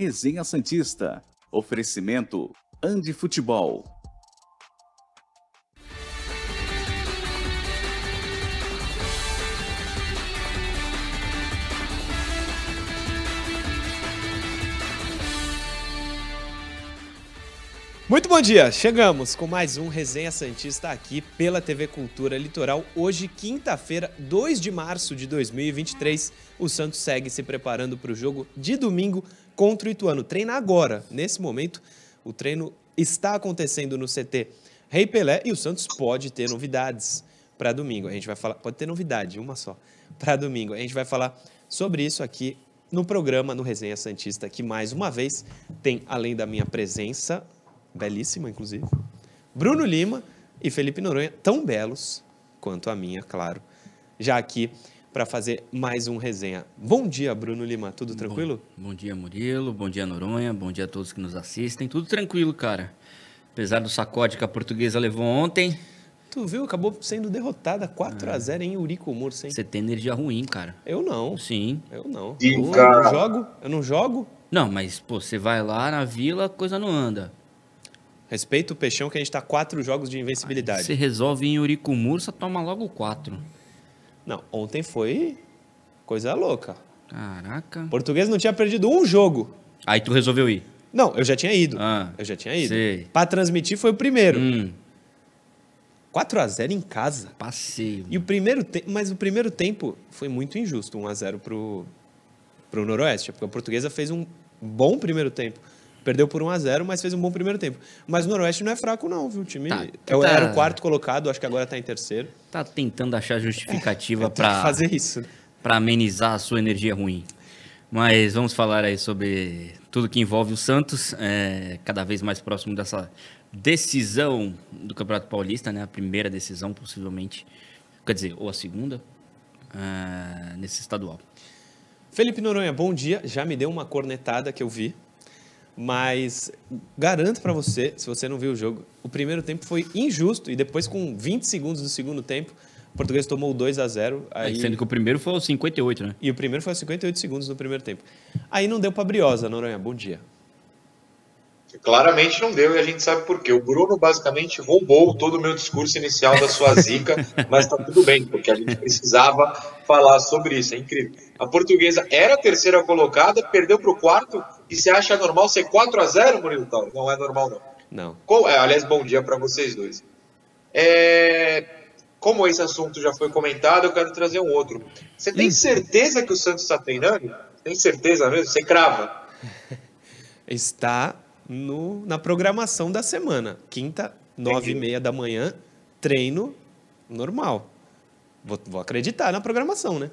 Resenha Santista. Oferecimento Andi Futebol. Muito bom dia! Chegamos com mais um Resenha Santista aqui pela TV Cultura Litoral. Hoje, quinta-feira, 2 de março de 2023, o Santos segue se preparando para o jogo de domingo contra o Ituano. Treina agora, nesse momento. O treino está acontecendo no CT Rei Pelé e o Santos pode ter novidades para domingo. A gente vai falar, pode ter novidade, uma só, para domingo. A gente vai falar sobre isso aqui no programa, no Resenha Santista, que mais uma vez tem, além da minha presença, belíssima, inclusive. Bruno Lima e Felipe Noronha, tão belos quanto a minha, claro. Já aqui para fazer mais um resenha. Bom dia, Bruno Lima, tudo tranquilo? Bom, bom, dia, Murilo, bom dia, Noronha, bom dia a todos que nos assistem. Tudo tranquilo, cara. Apesar do sacode que a portuguesa levou ontem. Tu viu? Acabou sendo derrotada 4 a 0 em Urico Mursa, Você tem energia ruim, cara. Eu não. Sim. Eu não. Ih, eu cara. não jogo? Eu não jogo? Não, mas, pô, você vai lá na vila, a coisa não anda. Respeita o Peixão que a gente tá quatro jogos de invencibilidade. Você resolve em Uricumursa, toma logo quatro. Não, ontem foi coisa louca. Caraca. O português não tinha perdido um jogo. Aí tu resolveu ir. Não, eu já tinha ido. Ah, eu já tinha ido. sei. Pra transmitir foi o primeiro. Hum, 4 a 0 em casa. passeio. E o primeiro tempo, mas o primeiro tempo foi muito injusto, 1 a 0 pro pro Noroeste, porque a Portuguesa fez um bom primeiro tempo. Perdeu por 1 a 0, mas fez um bom primeiro tempo. Mas o Noroeste não é fraco não, viu? O time Tá, eu tá. era o quarto colocado, acho que agora tá em terceiro. Tá tentando achar justificativa que pra, fazer isso. pra amenizar a sua energia ruim. Mas vamos falar aí sobre tudo que envolve o Santos, é, cada vez mais próximo dessa decisão do Campeonato Paulista, né? A primeira decisão, possivelmente. Quer dizer, ou a segunda, é, nesse estadual. Felipe Noronha, bom dia. Já me deu uma cornetada que eu vi. Mas garanto pra você, se você não viu o jogo, o primeiro tempo foi injusto e depois com 20 segundos do segundo tempo, o português tomou 2 a 0. Aí... Sendo que o primeiro foi aos 58, né? E o primeiro foi aos 58 segundos no primeiro tempo. Aí não deu pra Briosa, Noronha. Bom dia. Claramente não deu e a gente sabe por quê. O Bruno basicamente roubou todo o meu discurso inicial da sua zica, mas tá tudo bem, porque a gente precisava falar sobre isso. É incrível. A portuguesa era a terceira colocada, perdeu para o quarto e você acha normal ser 4 a 0 Murilo Tauro? Não é normal, não. Não. É, aliás, bom dia para vocês dois. É, Como esse assunto já foi comentado, eu quero trazer um outro. Você tem certeza que o Santos está treinando? Tem certeza mesmo? Você crava? Está no, na programação da semana. Quinta, nove e meia da manhã, treino normal. Vou, vou acreditar na programação, né?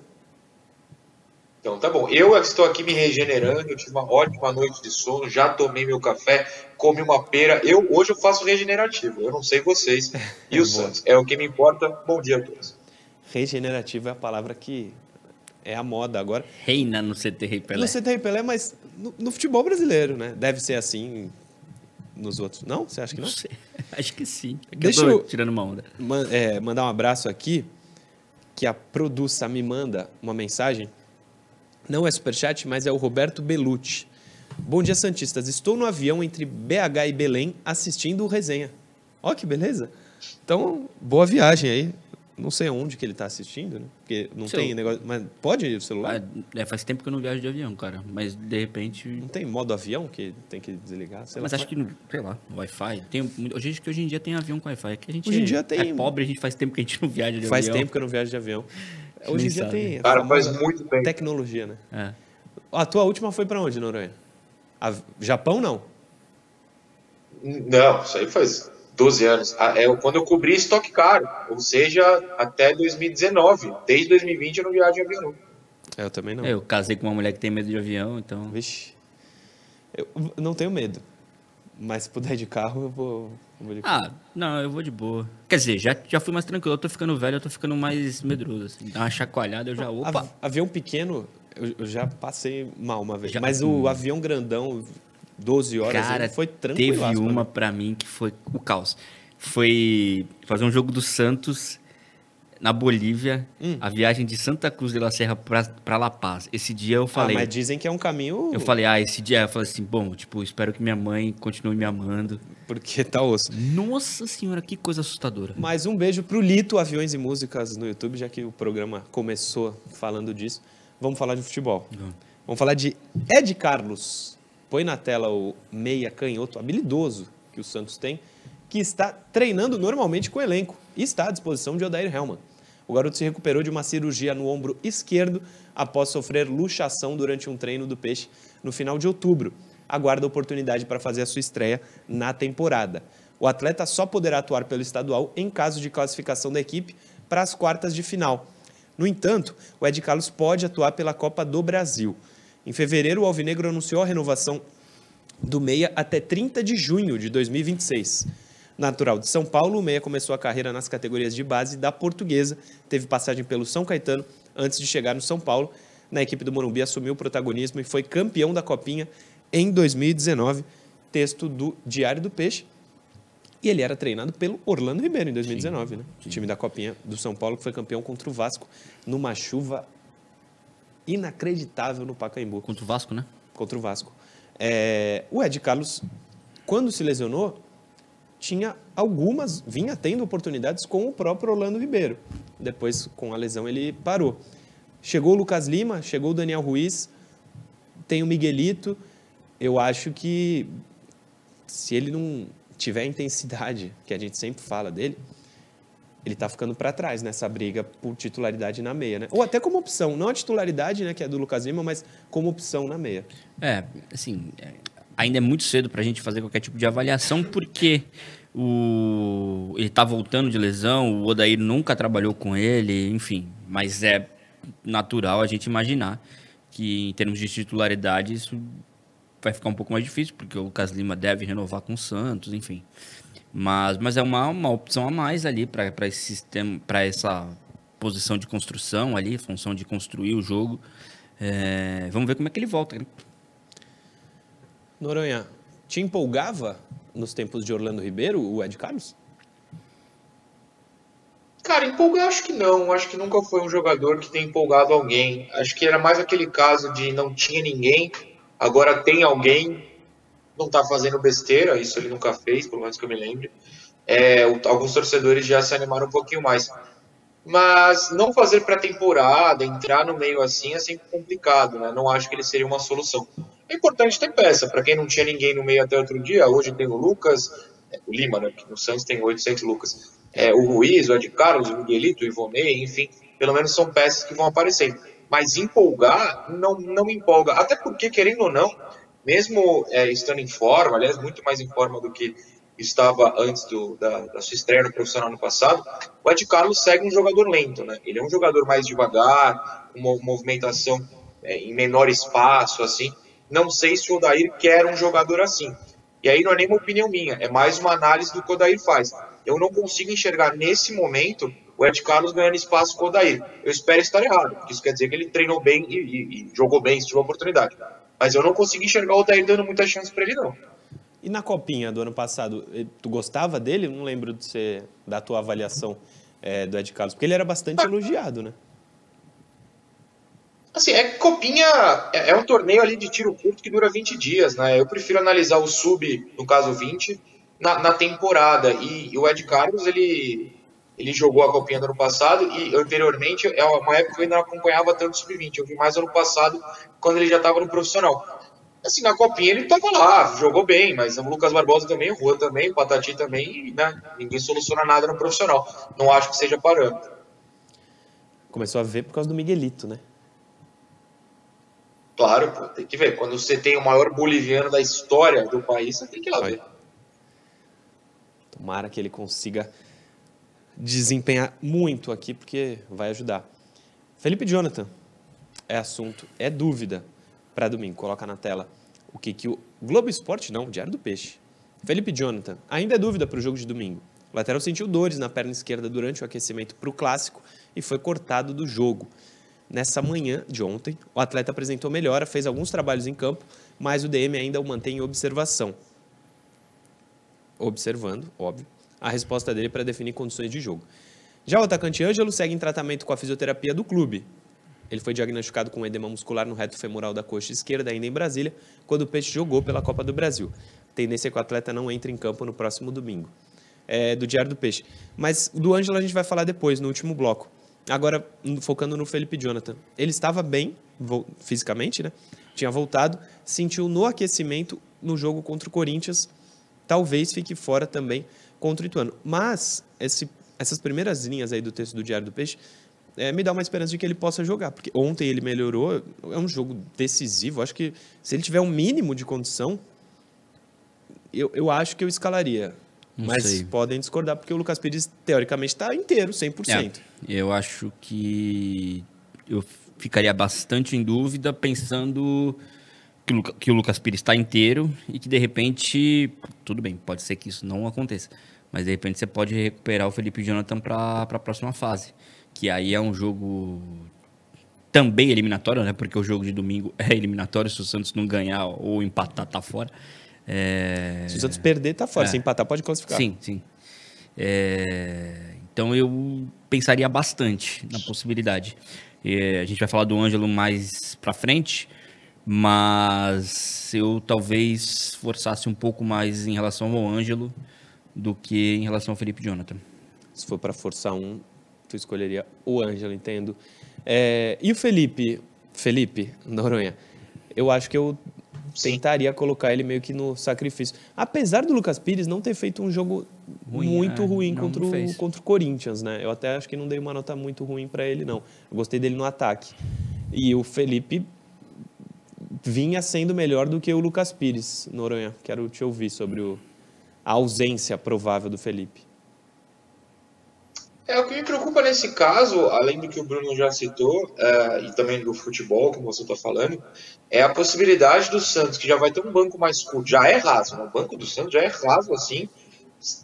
Então tá bom. Eu estou aqui me regenerando, eu tive uma ótima noite de sono, já tomei meu café, comi uma pera. Eu hoje eu faço regenerativo. Eu não sei vocês. E o. Santos. É o que me importa. Bom dia a todos. Regenerativo é a palavra que é a moda agora. Reina no CT Rei Pelé. No CT Pelé, mas no, no futebol brasileiro, né? Deve ser assim nos outros. Não? Você acha que não? Não sei. Acho que sim. É que Deixa eu tô eu- tirando uma onda. Man- é, mandar um abraço aqui, que a Produça me manda uma mensagem. Não é superchat, mas é o Roberto Belucci. Bom dia, Santistas. Estou no avião entre BH e Belém assistindo o resenha. Ó, que beleza. Então, boa viagem aí. Não sei onde que ele está assistindo, né? Porque não Seu- tem negócio. Mas pode o celular? Ah, é, faz tempo que eu não viajo de avião, cara. Mas de repente. Não tem modo avião que tem que desligar? Sei Mas lá. acho que, sei lá, Wi-Fi. Tem, hoje, acho que hoje em dia tem avião com Wi-Fi. É que a gente Hoje em é- dia tem- é pobre, a gente faz tempo que a gente não viaja de Faz avião. tempo que eu não viajo de avião. Hoje em dia sabe. tem. Cara, faz muito bem. Tecnologia, né? É. A tua última foi pra onde, Noronha? A- Japão, não? Não, isso aí faz 12 anos. Ah, É quando eu cobri estoque caro, ou seja, até 2019. Desde 2020 eu não viajo de avião. não. É, Eu também não. É, Eu casei com uma mulher que tem medo de avião, então. Vixe. Eu não tenho medo. Mas se puder de carro, eu vou, eu vou de carro. Ah, não, eu vou de boa. Quer dizer, já, já fui mais tranquilo. Eu tô ficando velho, eu tô ficando mais medroso. Assim. Dá uma chacoalhada, eu já. Opa! Av- avião pequeno, eu, eu já passei mal uma vez. Já- Mas o avião grandão, 12 horas, Cara, foi tranquilo. teve uma pra mim que foi o caos. Foi fazer um jogo do Santos na Bolívia, a viagem de Santa Cruz de la Serra para La Paz. Esse dia eu falei. Ah, mas dizem que é um caminho. Eu falei, ah, esse dia eu falei assim, bom, tipo, espero que minha mãe continue me amando. Porque tá osso. Nossa senhora, que coisa assustadora. Mais um beijo pro Lito Aviões e Músicas no YouTube, já que o programa começou falando disso. Vamos falar de futebol. Vamos falar de Ed Carlos. Põe na tela o meia canhoto habilidoso que o Santos tem, que está treinando normalmente com o elenco e está à disposição de Odair Helman. O garoto se recuperou de uma cirurgia no ombro esquerdo após sofrer luxação durante um treino do Peixe no final de outubro. Aguarda a oportunidade para fazer a sua estreia na temporada. O atleta só poderá atuar pelo estadual em caso de classificação da equipe para as quartas de final. No entanto, o Ed Carlos pode atuar pela Copa do Brasil. Em fevereiro, o Alvinegro anunciou a renovação do Meia até 30 de junho de 2026. Natural de São Paulo, o Meia começou a carreira nas categorias de base da Portuguesa, teve passagem pelo São Caetano antes de chegar no São Paulo. Na equipe do Morumbi assumiu o protagonismo e foi campeão da Copinha em 2019. Texto do Diário do Peixe. E ele era treinado pelo Orlando Ribeiro em 2019, sim, né? Sim. O time da Copinha do São Paulo que foi campeão contra o Vasco numa chuva inacreditável no Pacaembu. Contra o Vasco, né? Contra o Vasco. É, o Ed Carlos, quando se lesionou, tinha algumas, vinha tendo oportunidades com o próprio Orlando Ribeiro. Depois, com a lesão, ele parou. Chegou o Lucas Lima, chegou o Daniel Ruiz, tem o Miguelito. Eu acho que se ele não tiver a intensidade que a gente sempre fala dele, ele está ficando para trás nessa briga por titularidade na meia, né? Ou até como opção, não a titularidade, né, que é do Lucas Lima, mas como opção na meia. É, assim, ainda é muito cedo para a gente fazer qualquer tipo de avaliação, porque o ele está voltando de lesão, o Odair nunca trabalhou com ele, enfim, mas é natural a gente imaginar que em termos de titularidade isso vai ficar um pouco mais difícil, porque o Lucas Lima deve renovar com o Santos, enfim. Mas, mas é uma, uma opção a mais ali para esse sistema, para essa posição de construção ali, função de construir o jogo. É, vamos ver como é que ele volta. Né? Noronha, te empolgava nos tempos de Orlando Ribeiro o Ed Carlos? Cara, empolgar acho que não. Acho que nunca foi um jogador que tenha empolgado alguém. Acho que era mais aquele caso de não tinha ninguém, agora tem alguém, não está fazendo besteira, isso ele nunca fez, pelo menos que eu me lembre. É, alguns torcedores já se animaram um pouquinho mais. Mas não fazer pré-temporada, entrar no meio assim é sempre complicado, né? Não acho que ele seria uma solução. É importante ter peça, para quem não tinha ninguém no meio até outro dia, hoje tem o Lucas, é, o Lima, né? No Santos tem 800 Lucas. É, o Ruiz, o Ed Carlos, o Miguelito, o Ivonei, enfim, pelo menos são peças que vão aparecendo. Mas empolgar não, não me empolga. Até porque, querendo ou não, mesmo é, estando em forma, aliás, muito mais em forma do que estava antes do, da, da, sua estreia no profissional no passado, o Ed Carlos segue um jogador lento, né? Ele é um jogador mais devagar, uma movimentação é, em menor espaço, assim. Não sei se o Odair quer um jogador assim. E aí não é nem uma opinião minha, é mais uma análise do que o Odair faz. Eu não consigo enxergar nesse momento o Ed Carlos ganhando espaço com o Odair. Eu espero estar errado, porque isso quer dizer que ele treinou bem e, e, e jogou bem se tiver oportunidade. Mas eu não consigo enxergar o Odair dando muita chance para ele, não. E na copinha do ano passado, eh, tu gostava dele? Não lembro de você, da tua avaliação é, do Ed Carlos, porque ele era bastante ah. elogiado, né? Assim, é copinha é, é, um torneio ali de tiro curto que dura 20 dias, né? Eu prefiro analisar o sub, no caso 20, na, na temporada. E, e, o Ed Carlos, ele, ele jogou a copinha do ano passado e anteriormente é uma época que eu ainda não acompanhava tanto o sub-20. Eu vi mais ano passado, quando ele já estava no profissional. Assim, na copinha ele estava lá, jogou bem, mas o Lucas Barbosa também, o Rua também, o Patati também, né? Ninguém soluciona nada no profissional. Não acho que seja parâmetro. Começou a ver por causa do Miguelito, né? Claro, pô, tem que ver. Quando você tem o maior boliviano da história do país, você tem que ir lá Vai. ver. Tomara que ele consiga desempenhar muito aqui, porque vai ajudar. Felipe Jonathan, é assunto, é dúvida para domingo. Coloca na tela o que, que o Globo Esporte, não, o Diário do Peixe. Felipe Jonathan, ainda é dúvida para o jogo de domingo. O lateral sentiu dores na perna esquerda durante o aquecimento para o clássico e foi cortado do jogo. Nessa manhã de ontem, o atleta apresentou melhora, fez alguns trabalhos em campo, mas o DM ainda o mantém em observação. Observando, óbvio, a resposta dele para definir condições de jogo. Já o atacante Ângelo segue em tratamento com a fisioterapia do clube. Ele foi diagnosticado com edema muscular no reto femoral da coxa esquerda, ainda em Brasília, quando o Peixe jogou pela Copa do Brasil. Tendência é que o atleta não entre em campo no próximo domingo. É, do Diário do Peixe. Mas do Ângelo a gente vai falar depois, no último bloco. Agora, focando no Felipe Jonathan. Ele estava bem, fisicamente, né? Tinha voltado, sentiu no aquecimento no jogo contra o Corinthians. Talvez fique fora também contra o Ituano. Mas esse, essas primeiras linhas aí do texto do Diário do Peixe é, me dá uma esperança de que ele possa jogar. Porque ontem ele melhorou, é um jogo decisivo. Acho que se ele tiver um mínimo de condição, eu, eu acho que eu escalaria. Não Mas sei. podem discordar, porque o Lucas Pires, teoricamente, está inteiro, 100%. É, eu acho que eu ficaria bastante em dúvida pensando que o, Lucas Pires está inteiro e que, de repente, tudo bem, pode ser que isso não aconteça, mas, de repente, você pode recuperar o Felipe Jonathan para a próxima fase, que aí é um jogo também eliminatório, né? Porque o jogo de domingo é eliminatório, se o Santos não ganhar ou empatar, tá fora. É... Se o Santos perder, tá fora. É. Se empatar, pode classificar. Sim, sim. É... Então eu pensaria bastante na possibilidade. A gente vai falar do Ângelo mais para frente, mas eu talvez forçasse um pouco mais em relação ao Ângelo do que em relação ao Felipe Jonathan. Se for para forçar um, tu escolheria o Ângelo, entendo. É, e o Felipe, Felipe Noronha, eu acho que eu tentaria colocar ele meio que no sacrifício. Apesar do Lucas Pires não ter feito um jogo ruim, muito é, ruim contra, o, contra o Corinthians, né? Eu até acho que não dei uma nota muito ruim para ele, não. Eu gostei dele no ataque. E o Felipe vinha sendo melhor do que o Lucas Pires, Noronha. Quero te ouvir sobre o, a ausência provável do Felipe. É, o que me preocupa nesse caso, além do que o Bruno já citou, é, e também do futebol, como você está falando, é a possibilidade do Santos, que já vai ter um banco mais curto, já é raso, né? o banco do Santos já é raso assim,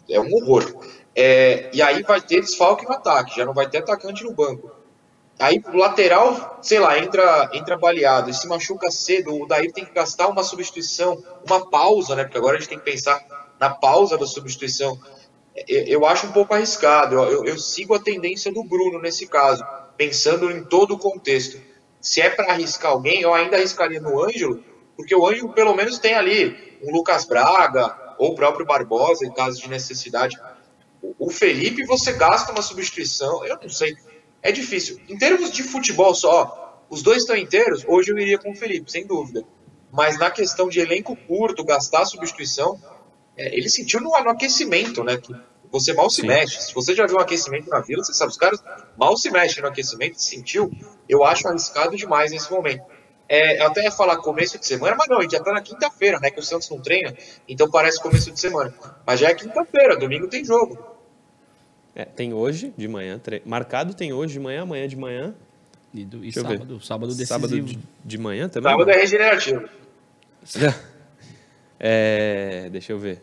é um horror. É, e aí vai ter desfalque no ataque, já não vai ter atacante no banco. Aí o lateral, sei lá, entra, entra baleado e se machuca cedo, o Daí tem que gastar uma substituição, uma pausa, né? Porque agora a gente tem que pensar na pausa da substituição eu acho um pouco arriscado. Eu, eu, sigo a tendência do Bruno nesse caso, pensando em todo o contexto. Se é para arriscar alguém, eu ainda arriscaria no Ângelo, porque o Ângelo pelo menos tem ali um Lucas Braga ou o próprio Barbosa, em caso de necessidade. O Felipe, você gasta uma substituição, eu não sei. É difícil. Em termos de futebol só, os dois estão inteiros, hoje eu iria com o Felipe, sem dúvida. Mas na questão de elenco curto, gastar substituição, é, ele sentiu no, no, aquecimento, né? Que você mal se Sim. mexe. Se você já viu um aquecimento na vila, você sabe, os caras mal se mexem no aquecimento, sentiu. Eu acho arriscado demais nesse momento. É, eu até ia falar começo de semana, mas não, a gente já tá na quinta-feira, né? Que o Santos não treina, então parece começo de semana. Mas já é quinta-feira, domingo tem jogo. É, tem hoje de manhã, tre... marcado tem hoje de manhã, amanhã de manhã. E, do, e sábado, sábado decisivo. Sábado de, de manhã também? Sábado é regenerativo. É, deixa eu ver.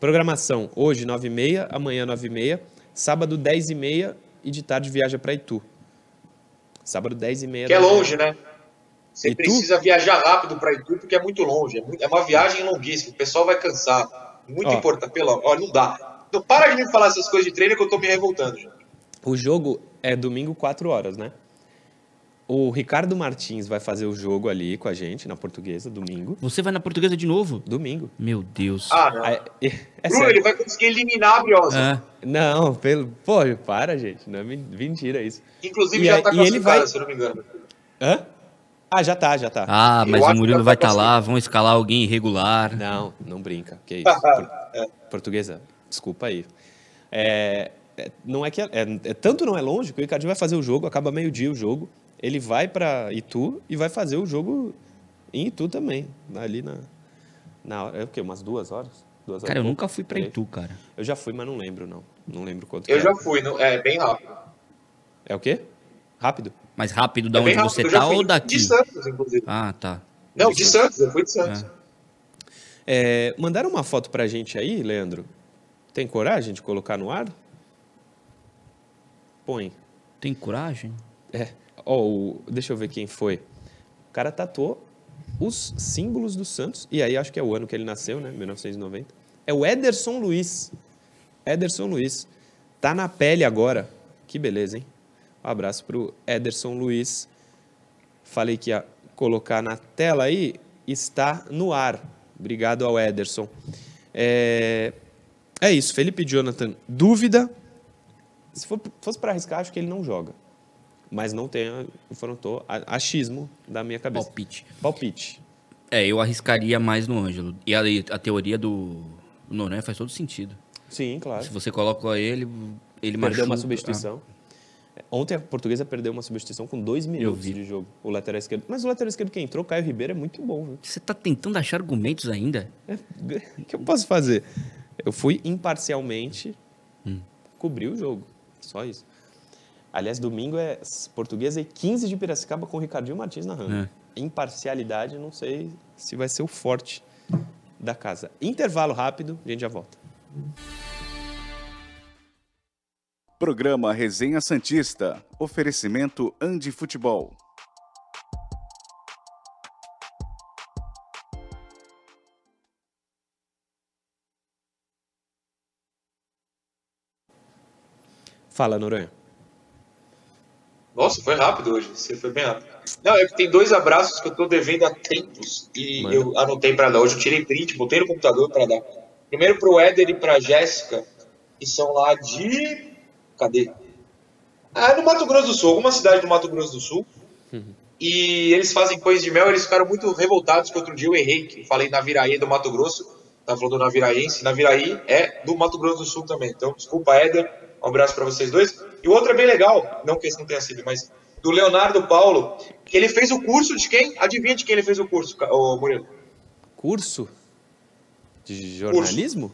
Programação, hoje 9h30, amanhã 9h30, sábado 10h30 e de tarde viaja para Itu. Sábado 10h30. Que é longe, né? Você Itu? precisa viajar rápido para Itu porque é muito longe. É, muito, é, uma viagem longuíssima. O pessoal vai cansar. Muito importante. Pelo, ó, não dá. Então, para de me falar essas coisas de treino que eu tô me revoltando. Já. O jogo é domingo 4 horas, né? O Ricardo Martins vai fazer o jogo ali com a gente, na portuguesa, domingo. Você vai na portuguesa de novo? Domingo. Meu Deus. Ah, não. É, é Bruno, ele vai conseguir eliminar a Briosa. É. Não, pelo. Pô, para, gente. Não é mentira isso. Inclusive, e já tá classificado, vai... se eu não me engano. Hã? Ah, já tá, já tá. Ah, mas o Murilo vai estar tá lá, vão escalar alguém irregular. Não, não brinca. Que isso. Por... é. Portuguesa, desculpa aí. É, é não é que é, é, tanto não é longe que o Ricardinho vai fazer o jogo, acaba meio-dia o jogo ele vai para Itu e vai fazer o jogo em Itu também, ali na, na hora, é o quê? Umas duas horas? Duas cara, horas eu nunca fui para Itu, cara. Eu já fui, mas não lembro, não. Não lembro quanto Eu já fui, não, é bem rápido. É o quê? Rápido? Mais rápido da é onde rápido, você tá ou daqui? De Santos, inclusive. Ah, tá. Não, de Santos, eu fui de Santos. É. É, mandaram uma foto pra gente aí, Leandro? Tem coragem de colocar no ar? Põe. Tem coragem? É. Oh, deixa eu ver quem foi. O cara tatuou os símbolos do Santos, e aí acho que é o ano que ele nasceu, né? 1990. É o Ederson Luiz. Ederson Luiz. Tá na pele agora. Que beleza, hein? Um abraço pro Ederson Luiz. Falei que ia colocar na tela aí. Está no ar. Obrigado ao Ederson. É, é isso. Felipe Jonathan, dúvida. Se for, fosse para arriscar, acho que ele não joga. Mas não tem, confrontou achismo da minha cabeça. Palpite. Palpite. É, eu arriscaria mais no Ângelo. E a, a teoria do Noronha faz todo sentido. Sim, claro. Se você coloca ele, ele Perdeu machuca. uma substituição. Ontem a portuguesa perdeu uma substituição com dois minutos de jogo. O lateral esquerdo. Mas o lateral esquerdo que entrou, Caio Ribeiro, é muito bom. Viu? Você tá tentando achar argumentos ainda? É, O que eu posso fazer? Eu fui imparcialmente Hum. cobrir o jogo. Só isso. Aliás, domingo é Portuguesa e 15 de Piracicaba com o Ricardinho Martins narrando. Imparcialidade, não sei se vai ser o forte da casa. Intervalo rápido, a gente já volta. Programa Resenha Santista. Oferecimento Andi Futebol. Fala, Noronha. Nossa, foi rápido hoje. Você foi bem rápido. Não, é que tem dois abraços que eu tô devendo há tempos e Manda. eu anotei para dar. Hoje eu tirei print, botei no computador para dar. Primeiro pro Éder e pra Jéssica, que são lá de. Cadê? Ah, no Mato Grosso do Sul, alguma cidade do Mato Grosso do Sul. E eles fazem pães de mel, eles ficaram muito revoltados que outro dia eu errei, que eu falei Naviraí do Mato Grosso, tá falando do Naviraense, Naviraí é do Mato Grosso do Sul também. Então, desculpa, Éder, um abraço para vocês dois. E o outro é bem legal, não que esse não tenha sido, mas do Leonardo Paulo, que ele fez o curso de quem? Adivinha de quem ele fez o curso, ô Murilo? Curso de jornalismo?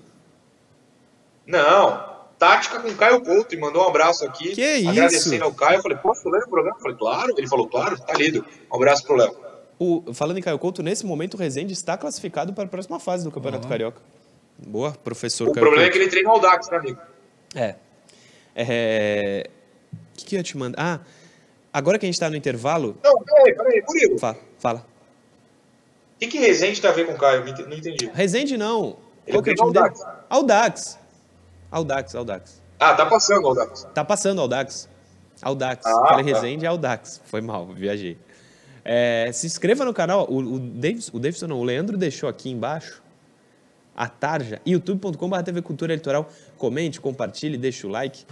Não, tática com Caio Couto, e mandou um abraço aqui, Que isso? agradecendo ao Caio. Eu falei, posso ler o programa? Eu falei, claro. Ele falou, claro, tá lido. Um abraço pro Léo. O, falando em Caio Couto, nesse momento o Rezende está classificado para a próxima fase do Campeonato Carioca. Boa, professor O Caio problema é Couto. que ele treina o Audax, né, amigo? É. É. O que, que eu ia te mandar? Ah, agora que a gente está no intervalo. Não, peraí, peraí, Murilo. Fala, fala. O que, que Rezende tem a ver com o Caio? Não entendi. Rezende não. Ele Qual que é o time dele? Audax. Audax. Audax, Audax. Ah, tá passando o Audax. Tá passando Audax. Audax. Ah, Falei tá. Rezende é Audax. Foi mal, viajei. É, se inscreva no canal. O, o, Davis, o Davidson não, o Leandro deixou aqui embaixo a tarja, youtube.com.br TV Cultura Eleitoral. Comente, compartilhe, deixe o like.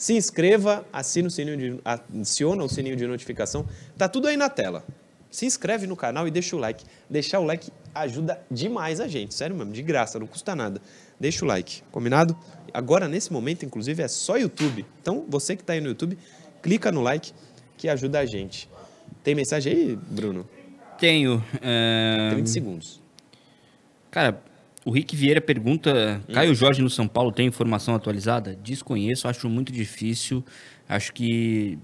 Se inscreva, assina o sininho de, aciona o sininho de notificação. Tá tudo aí na tela. Se inscreve no canal e deixa o like. Deixar o like ajuda demais a gente, sério mesmo, de graça, não custa nada. Deixa o like, combinado? Agora, nesse momento, inclusive, é só YouTube. Então, você que está aí no YouTube, clica no like que ajuda a gente. Tem mensagem aí, Bruno? Tenho. é, 30 segundos. Cara, o Rick Vieira pergunta: Caio Jorge no São Paulo tem informação atualizada? Desconheço, acho muito difícil. Acho que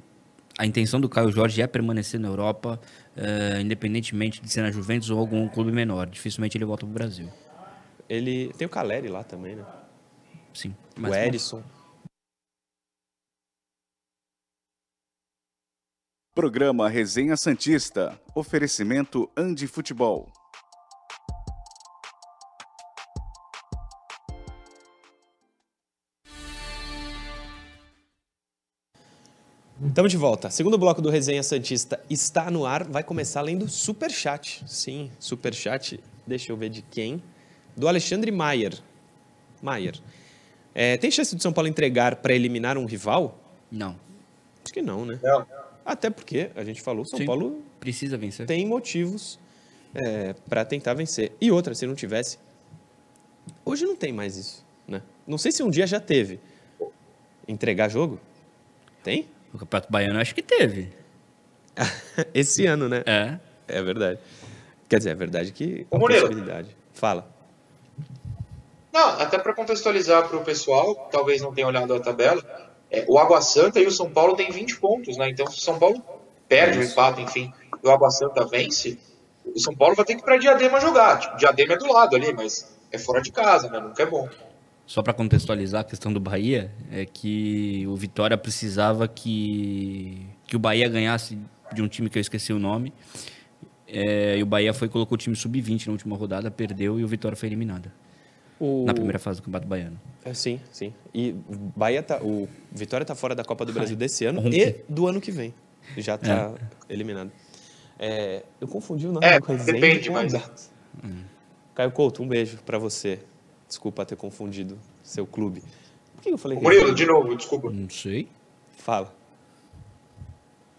a intenção do Caio Jorge é permanecer na Europa, eh, independentemente de ser na Juventus ou algum clube menor. Dificilmente ele volta pro Brasil. Ele tem o Caleri lá também, né? Sim. o Erisson. Programa Resenha Santista. Oferecimento Andi Futebol. Estamos de volta. Segundo bloco do Resenha Santista está no ar. Vai começar lendo Superchat. Sim, Superchat. Deixa eu ver de quem. Do Alexandre Maier. Maier. É, tem chance do São Paulo entregar para eliminar um rival? Não. Acho que não, né? Não. Até porque, a gente falou, São Sim. Paulo Precisa vencer. tem motivos para tentar vencer. E outra, se não tivesse. Hoje não tem mais isso, né? Não sei se um dia já teve. Entregar jogo? Tem? O Campeonato Baiano eu acho que teve. Esse ano, né? É. É verdade. Quer dizer, é verdade que Ô, é uma Murilo. possibilidade. Fala. Não, até para contextualizar para o pessoal, que talvez não tenha olhado a tabela, é, o Água Santa e o São Paulo têm 20 pontos, né? Então, se o São Paulo perde o empate, enfim, e o Água Santa vence, o São Paulo vai ter que ir para Diadema jogar. Tipo, Diadema é do lado ali, mas é fora de casa, né? Nunca é bom. Só para contextualizar a questão do Bahia, é que o Vitória precisava que, que o Bahia ganhasse de um time que eu esqueci o nome. É, e o Bahia foi colocou o time sub-20 na última rodada, perdeu e o Vitória foi eliminado. O- na primeira fase do Campeonato Baiano. É, sim, sim. E Bahia tá, o Vitória tá fora da Copa do Brasil desse ano ontem. e do ano que vem. Já tá eliminado. É, eu confundi o nome É, do Resende depende, com mas- Aldax. Caio Couto, um beijo pra você. Desculpa ter confundido seu clube. Por que eu falei Murilo, de novo, desculpa. Não sei. Fala.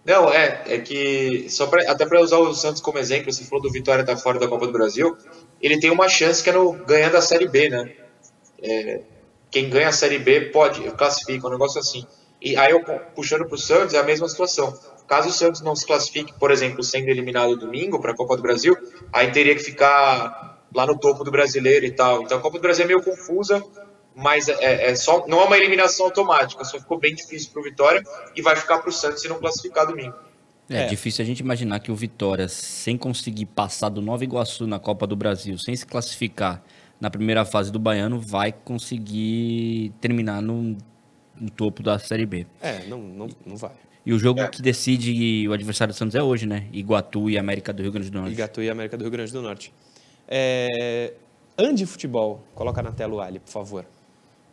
Não, é, é que só pra, até para usar o Santos como exemplo, você falou do Vitória tá fora da Copa do Brasil, ele tem uma chance que é no ganhando a Série B, né? É, quem ganha a Série B pode, classifica, um negócio assim. E aí eu puxando pro Santos é a mesma situação. Caso o Santos não se classifique, por exemplo, sendo eliminado domingo para a Copa do Brasil, aí teria que ficar lá no topo do brasileiro e tal. Então a Copa do Brasil é meio confusa, mas é, é só não é uma eliminação automática, só ficou bem difícil pro Vitória e vai ficar pro Santos se não classificar domingo. É, É. difícil a gente imaginar que o Vitória, sem conseguir passar do Nova Iguaçu na Copa do Brasil, sem se classificar na primeira fase do Baiano, vai conseguir terminar no, no topo da Série B. É, não, não, não vai. E o jogo É. que decide o adversário do Santos é hoje, né? Iguatu e América do Rio Grande do Norte. Igatu e América do Rio Grande do Norte. É, Futebol, coloca na tela o Ali, por favor.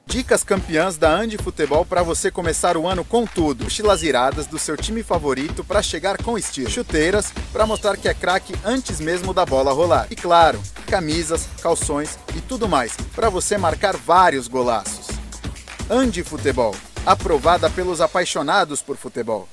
Dicas campeãs da Andi Futebol para você começar o ano com tudo. Mochilas iradas do seu time favorito para chegar com estilo. Chuteiras para mostrar que é craque antes mesmo da bola rolar. E claro, camisas, calções e tudo mais para você marcar vários golaços. Andi Futebol, aprovada pelos apaixonados por futebol.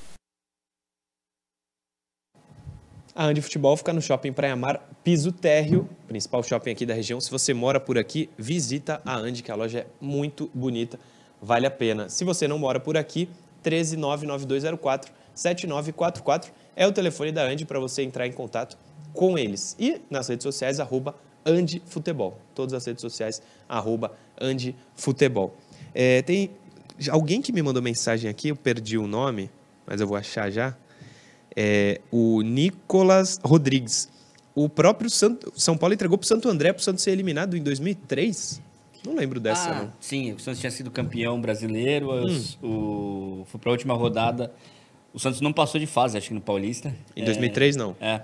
A Andi Futebol fica no Shopping Praia Mar, piso térreo, principal shopping aqui da região. Se você mora por aqui, visita a Andi, que a loja é muito bonita, vale a pena. Se você não mora por aqui, 1399204 7944 é o telefone da Andi para você entrar em contato com eles. E nas redes sociais, arroba Andi Futebol. Todas as redes sociais, arroba Andi Futebol. É, tem alguém que me mandou mensagem aqui, eu perdi o nome, mas eu vou achar já é, o Nicolas Rodrigues. O próprio Santo- São Paulo entregou para o Santo André para o Santos ser eliminado em 2003. Não lembro dessa, Ah, não. sim, o Santos tinha sido campeão brasileiro, os- o, foi para a última rodada. O Santos não passou de fase, acho que no Paulista. Em É, 2003, não. É.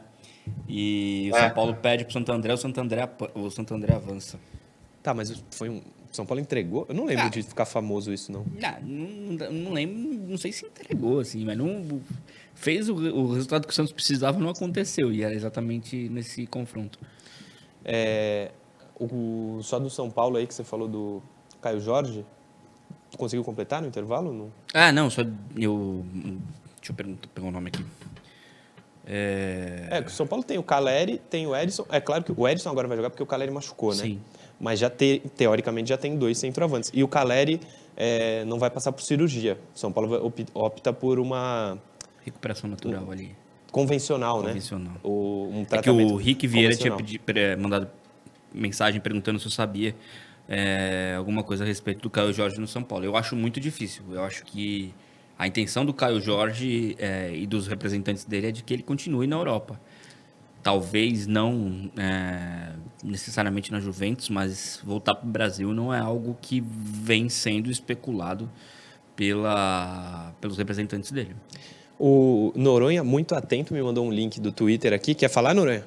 E o É. São Paulo pede pro Santo André, o Santo André, o Santo André avança. Tá, mas foi um. São Paulo entregou? Eu não lembro Ah. de ficar famoso isso, não. Ah, não, não lembro, não sei se entregou, assim, mas não. Fez o, o resultado que o Santos precisava, não aconteceu. E era exatamente nesse confronto. É, o, só do São Paulo aí que você falou do Caio Jorge. Tu conseguiu completar no intervalo? Não? Ah, não, só eu. Deixa eu perguntar, pegar o nome aqui. É. É, o São Paulo tem o Caleri, tem o Edson. É claro que o Edson agora vai jogar porque o Caleri machucou, né? Sim. Mas já te- teoricamente já tem dois centroavantes. E o Caleri é, não vai passar por cirurgia. O São Paulo opta por uma Recuperação natural ali. convencional, Convencional. né? O, um É que o Rick Vieira tinha convencional. pedi- mandado mensagem perguntando se eu sabia é, alguma coisa a respeito do Caio Jorge no São Paulo. Eu acho muito difícil. Eu acho que a intenção do Caio Jorge é, e dos representantes dele é de que ele continue na Europa. Talvez não é, necessariamente na Juventus, mas voltar para o Brasil não é algo que vem sendo especulado pela, pelos representantes dele. O Noronha, muito atento, me mandou um link do Twitter aqui. Quer falar, Noronha?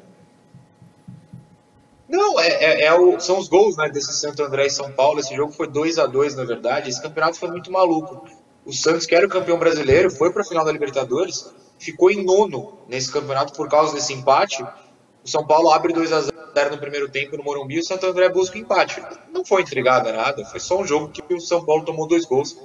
Não, é, é- é o- são os gols né, desse Santo André e São Paulo. Esse jogo foi 2 a 2 na verdade. Esse campeonato foi muito maluco. O Santos, que era o campeão brasileiro, foi para a final da Libertadores, ficou em nono nesse campeonato por causa desse empate. O São Paulo abre 2 a 0 no primeiro tempo no Morumbi e o Santo André busca o empate. Não foi entregada nada, foi só um jogo que o São Paulo tomou dois gols.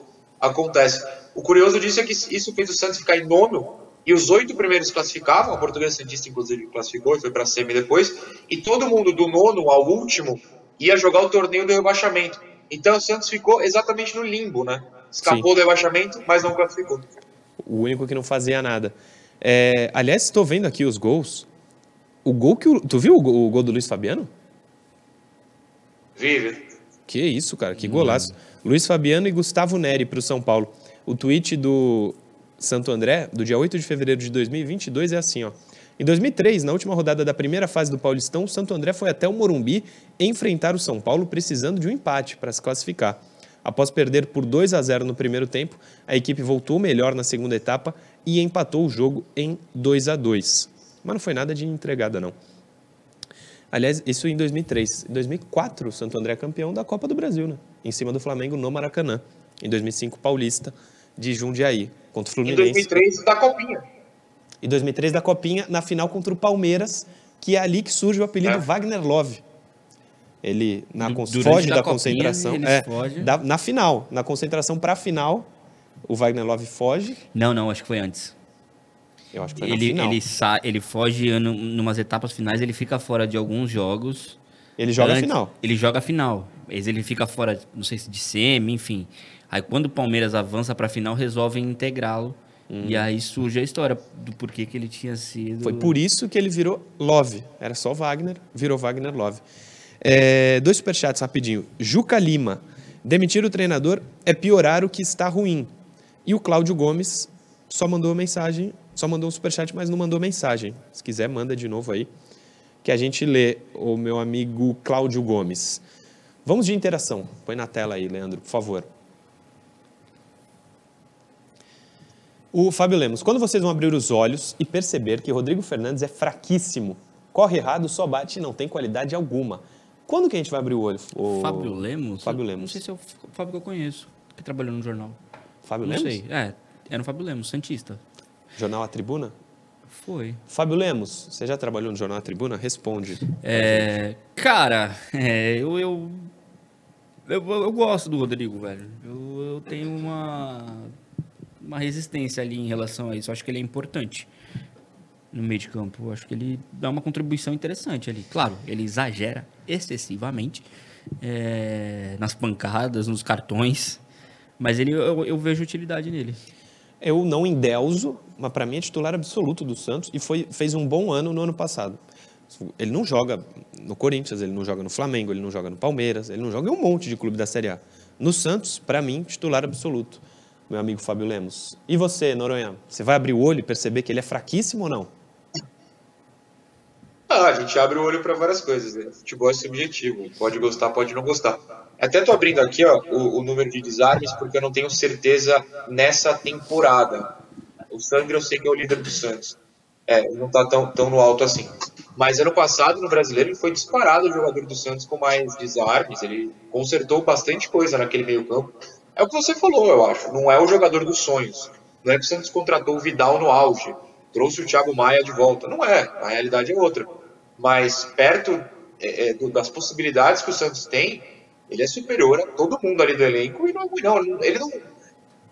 Acontece. O curioso disso é que isso fez o Santos ficar em nono e os oito primeiros classificavam, a Portuguesa Santista inclusive classificou e foi para a semi depois, e todo mundo do nono ao último ia jogar o torneio do rebaixamento. Então o Santos ficou exatamente no limbo, né? Escapou do rebaixamento, mas não classificou. O único que não fazia nada. É, aliás, estou vendo aqui os gols. O gol que o, Tu viu o gol, o gol do Luiz Fabiano? Vive. Que isso, cara, que golaço. Luiz Fabiano e Gustavo Neri para o São Paulo. O tweet do Santo André, do dia 8 de fevereiro de 2022, é assim, ó. Em 2003, na última rodada da primeira fase do Paulistão, o Santo André foi até o Morumbi enfrentar o São Paulo precisando de um empate para se classificar. Após perder por 2 a 0 no primeiro tempo, a equipe voltou melhor na segunda etapa e empatou o jogo em 2 a 2. Mas não foi nada de entregada, não. Aliás, isso em 2003. Em 2004, o Santo André é campeão da Copa do Brasil, né? Em cima do Flamengo no Maracanã. Em 2005, Paulista de Jundiaí, contra o Em Fluminense. 2003, da Copinha. E 2003 da Copinha, na final contra o Palmeiras, que é ali que surge o apelido É. Wagner Love. Ele na durante foge da da, Copinha, concentração. ele é, foge. da- na final, na concentração para a final, o Wagner Love foge. Não, não, acho que foi antes. Eu acho que foi Ele, ele, sa ele foge em numas etapas finais, ele fica fora de alguns jogos. Ele joga a final. Ele joga a final. Ele fica fora, não sei se de semi, enfim. Aí quando o Palmeiras avança pra final, resolvem integrá-lo. E aí surge a história do porquê que ele tinha sido. Hum. Foi por isso que ele virou Love. Era só Wagner, virou Wagner Love. É, dois superchats rapidinho. Juca Lima. Demitir o treinador é piorar o que está ruim. E o Cláudio Gomes só mandou mensagem, só mandou um superchat, mas não mandou mensagem. Se quiser, manda de novo aí. Que a gente lê o meu amigo Cláudio Gomes. Vamos de interação. Põe na tela aí, Leandro, por favor. O Fábio Lemos, quando vocês vão abrir os olhos e perceber que Rodrigo Fernandes é fraquíssimo, corre errado, só bate e não tem qualidade alguma. Quando que a gente vai abrir o olho? O... Fábio Lemos? Fábio Não Lemos. sei se é o Fábio que eu conheço, que trabalhou no jornal. Fábio não Lemos? sei. É, era o Fábio Lemos, Santista. Jornal A Tribuna? Foi. Fábio Lemos, você já trabalhou no Jornal A Tribuna? Responde. É, cara, é, eu, eu, eu, eu gosto do Rodrigo, velho. Eu, eu tenho uma, uma resistência ali em relação a isso. Eu acho que ele é importante no meio de campo. Eu acho que ele dá uma contribuição interessante ali. Claro, ele exagera excessivamente é, nas pancadas, nos cartões. Mas ele, eu, eu vejo utilidade nele. Eu não endeuso, mas para mim é titular absoluto do Santos e foi, fez um bom ano no ano passado. Ele não joga no Corinthians, ele não joga no Flamengo, ele não joga no Palmeiras, ele não joga em um monte de clube da Série A. No Santos, para mim, titular absoluto, meu amigo Fábio Lemos. E você, Noronha? Você vai abrir o olho e perceber que ele é fraquíssimo ou não? Ah, a gente abre o olho para várias coisas, né? Futebol é subjetivo. Pode gostar, pode não gostar. Até tô abrindo aqui ó, o, o número de desarmes, porque eu não tenho certeza nessa temporada. O Sandro eu sei que é o líder do Santos. É, não tá tão, tão no alto assim. Mas ano passado, no brasileiro, ele foi disparado o jogador do Santos com mais desarmes. Ele consertou bastante coisa naquele meio-campo. É o que você falou, eu acho. Não é o jogador dos sonhos. Não é que o Santos contratou o Vidal no auge, trouxe o Thiago Maia de volta. Não é. A realidade é outra. Mas perto é, é, das possibilidades que o Santos tem, ele é superior a todo mundo ali do elenco e não é ruim, não. Ele não.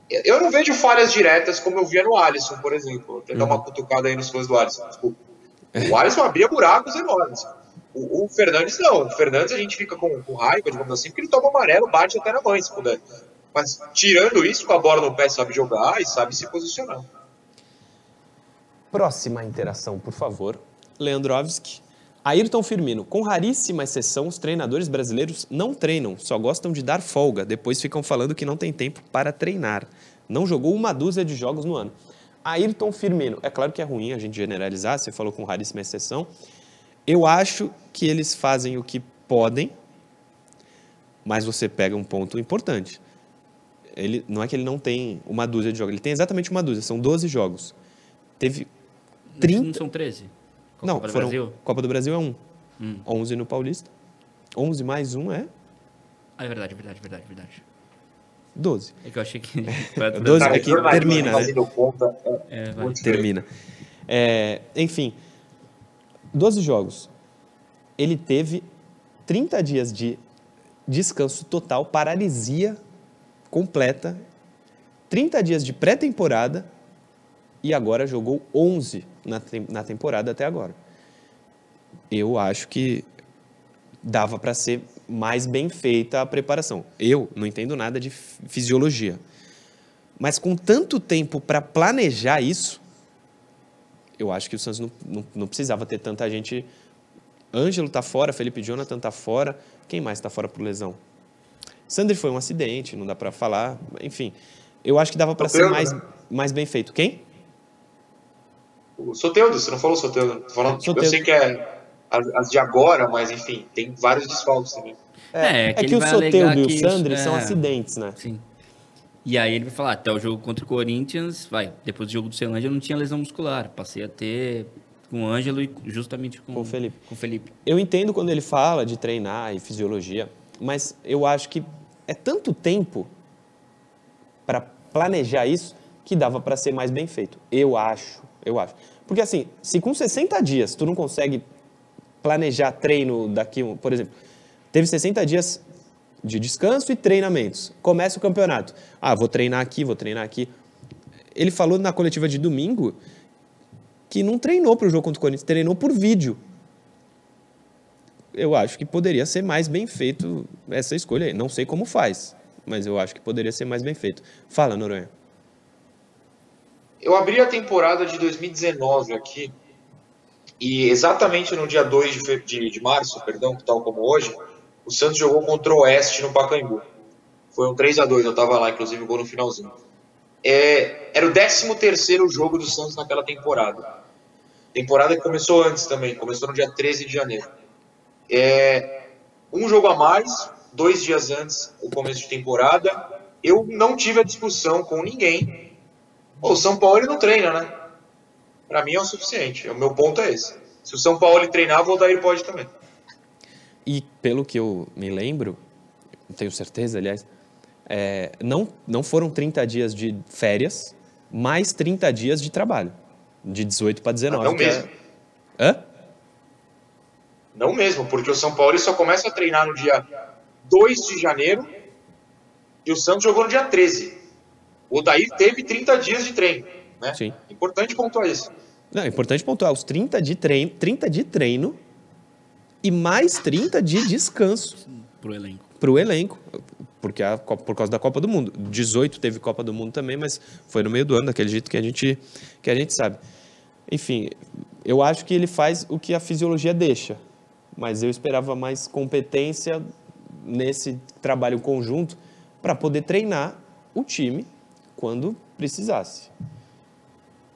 Eu não vejo falhas diretas como eu via no Alisson, por exemplo. Vou dar uma cutucada aí nos fãs do Alisson. Desculpa. O Alisson abria buracos enormes. O, o Fernandes não. O Fernandes a gente fica com, com raiva, digamos assim, porque ele toma amarelo, bate até na mãe, se puder. Mas tirando isso, com a bola no pé, sabe jogar e sabe se posicionar. Próxima interação, por favor. Leandrovski. Ayrton Firmino. Com raríssima exceção, os treinadores brasileiros não treinam, só gostam de dar folga. Depois ficam falando que não tem tempo para treinar. Não jogou uma dúzia de jogos no ano. Ayrton Firmino. É claro que é ruim a gente generalizar, você falou com raríssima exceção. Eu acho que eles fazem o que podem, mas você pega um ponto importante. Ele, não é que ele não tem uma dúzia de jogos, ele tem exatamente uma dúzia, são 12 jogos. Teve 30. Não são 13? Copa Não, do foram, Brasil? Copa do Brasil é um. Hum. 11 no Paulista. 11 mais um é Ah, é verdade, verdade, verdade, verdade. 12. É que eu achei que. 12 Cara, é que termina, né? conta é É, vai. Termina. É, enfim, 12 jogos. Ele teve 30 dias de descanso total, paralisia completa, 30 dias de pré-temporada e agora jogou 11 na, na temporada até agora. Eu acho que dava para ser mais bem feita a preparação. Eu não entendo nada de fi- fisiologia. Mas com tanto tempo para planejar isso, eu acho que o Santos não, não, não precisava ter tanta gente. Ângelo tá fora, Felipe Jonathan tá fora. Quem mais está fora por lesão? Sandri foi um acidente, não dá para falar. Enfim, eu acho que dava para ser mais, né? mais bem feito. Quem? O Soteudo, você não falou Soteudo. Tô falando, tipo, eu Soteldo. sei que é as, as de agora, mas enfim, tem vários desfalques também. É, É que que, ele o vai Soteudo alegar e o que Sandri são é. acidentes, né? Sim. E aí ele vai falar, até o jogo contra o Corinthians, vai, depois do jogo do Ceilândia eu não tinha lesão muscular, passei a ter com o Ângelo e justamente com, Com o Felipe. Com o Felipe. Eu entendo quando ele fala de treinar e fisiologia, mas eu acho que é tanto tempo para planejar isso que dava para ser mais bem feito. Eu acho, eu acho. Porque assim, se com 60 dias tu não consegue planejar treino daqui, por exemplo, teve 60 dias de descanso e treinamentos. Começa o campeonato. Ah, vou treinar aqui, vou treinar aqui. Ele falou na coletiva de domingo que não treinou para o jogo contra o Corinthians, treinou por vídeo eu acho que poderia ser mais bem feito essa escolha aí. Não sei como faz, mas eu acho que poderia ser mais bem feito. Fala, Noronha. Eu abri a temporada de 2019 aqui e exatamente no dia 2 de, de, de março, perdão, tal como hoje, o Santos jogou contra o Oeste no Pacaembu. Foi um 3 a 2 eu estava lá, inclusive, gol no finalzinho. É, era o 13 terceiro jogo do Santos naquela temporada. Temporada que começou antes também, começou no dia 13 de janeiro. É, um jogo a mais, dois dias antes do começo de temporada. Eu não tive a discussão com ninguém Pô, o São Paulo ele não treina, né? Pra mim é o suficiente. O meu ponto é esse. Se o São Paulo ele treinar, o Odair pode também. E pelo que eu me lembro, tenho certeza, aliás, é, não, não foram 30 dias de férias, mais 30 dias de trabalho. De 18 para 19. não é- mesmo. Hã? Não mesmo, porque o São Paulo ele só começa a treinar no dia 2 de janeiro e o Santos jogou no dia 13. O Odair teve 30 dias de treino. Né? Sim. Importante pontuar isso. Não, é importante pontuar os 30 de treino, 30 de treino e mais 30 de descanso. Pro elenco. para o elenco, porque a, por causa da Copa do Mundo. 18 teve Copa do Mundo também, mas foi no meio do ano, daquele jeito que a gente, que a gente sabe. Enfim, eu acho que ele faz o que a fisiologia deixa, mas eu esperava mais competência nesse trabalho conjunto para poder treinar o time quando precisasse.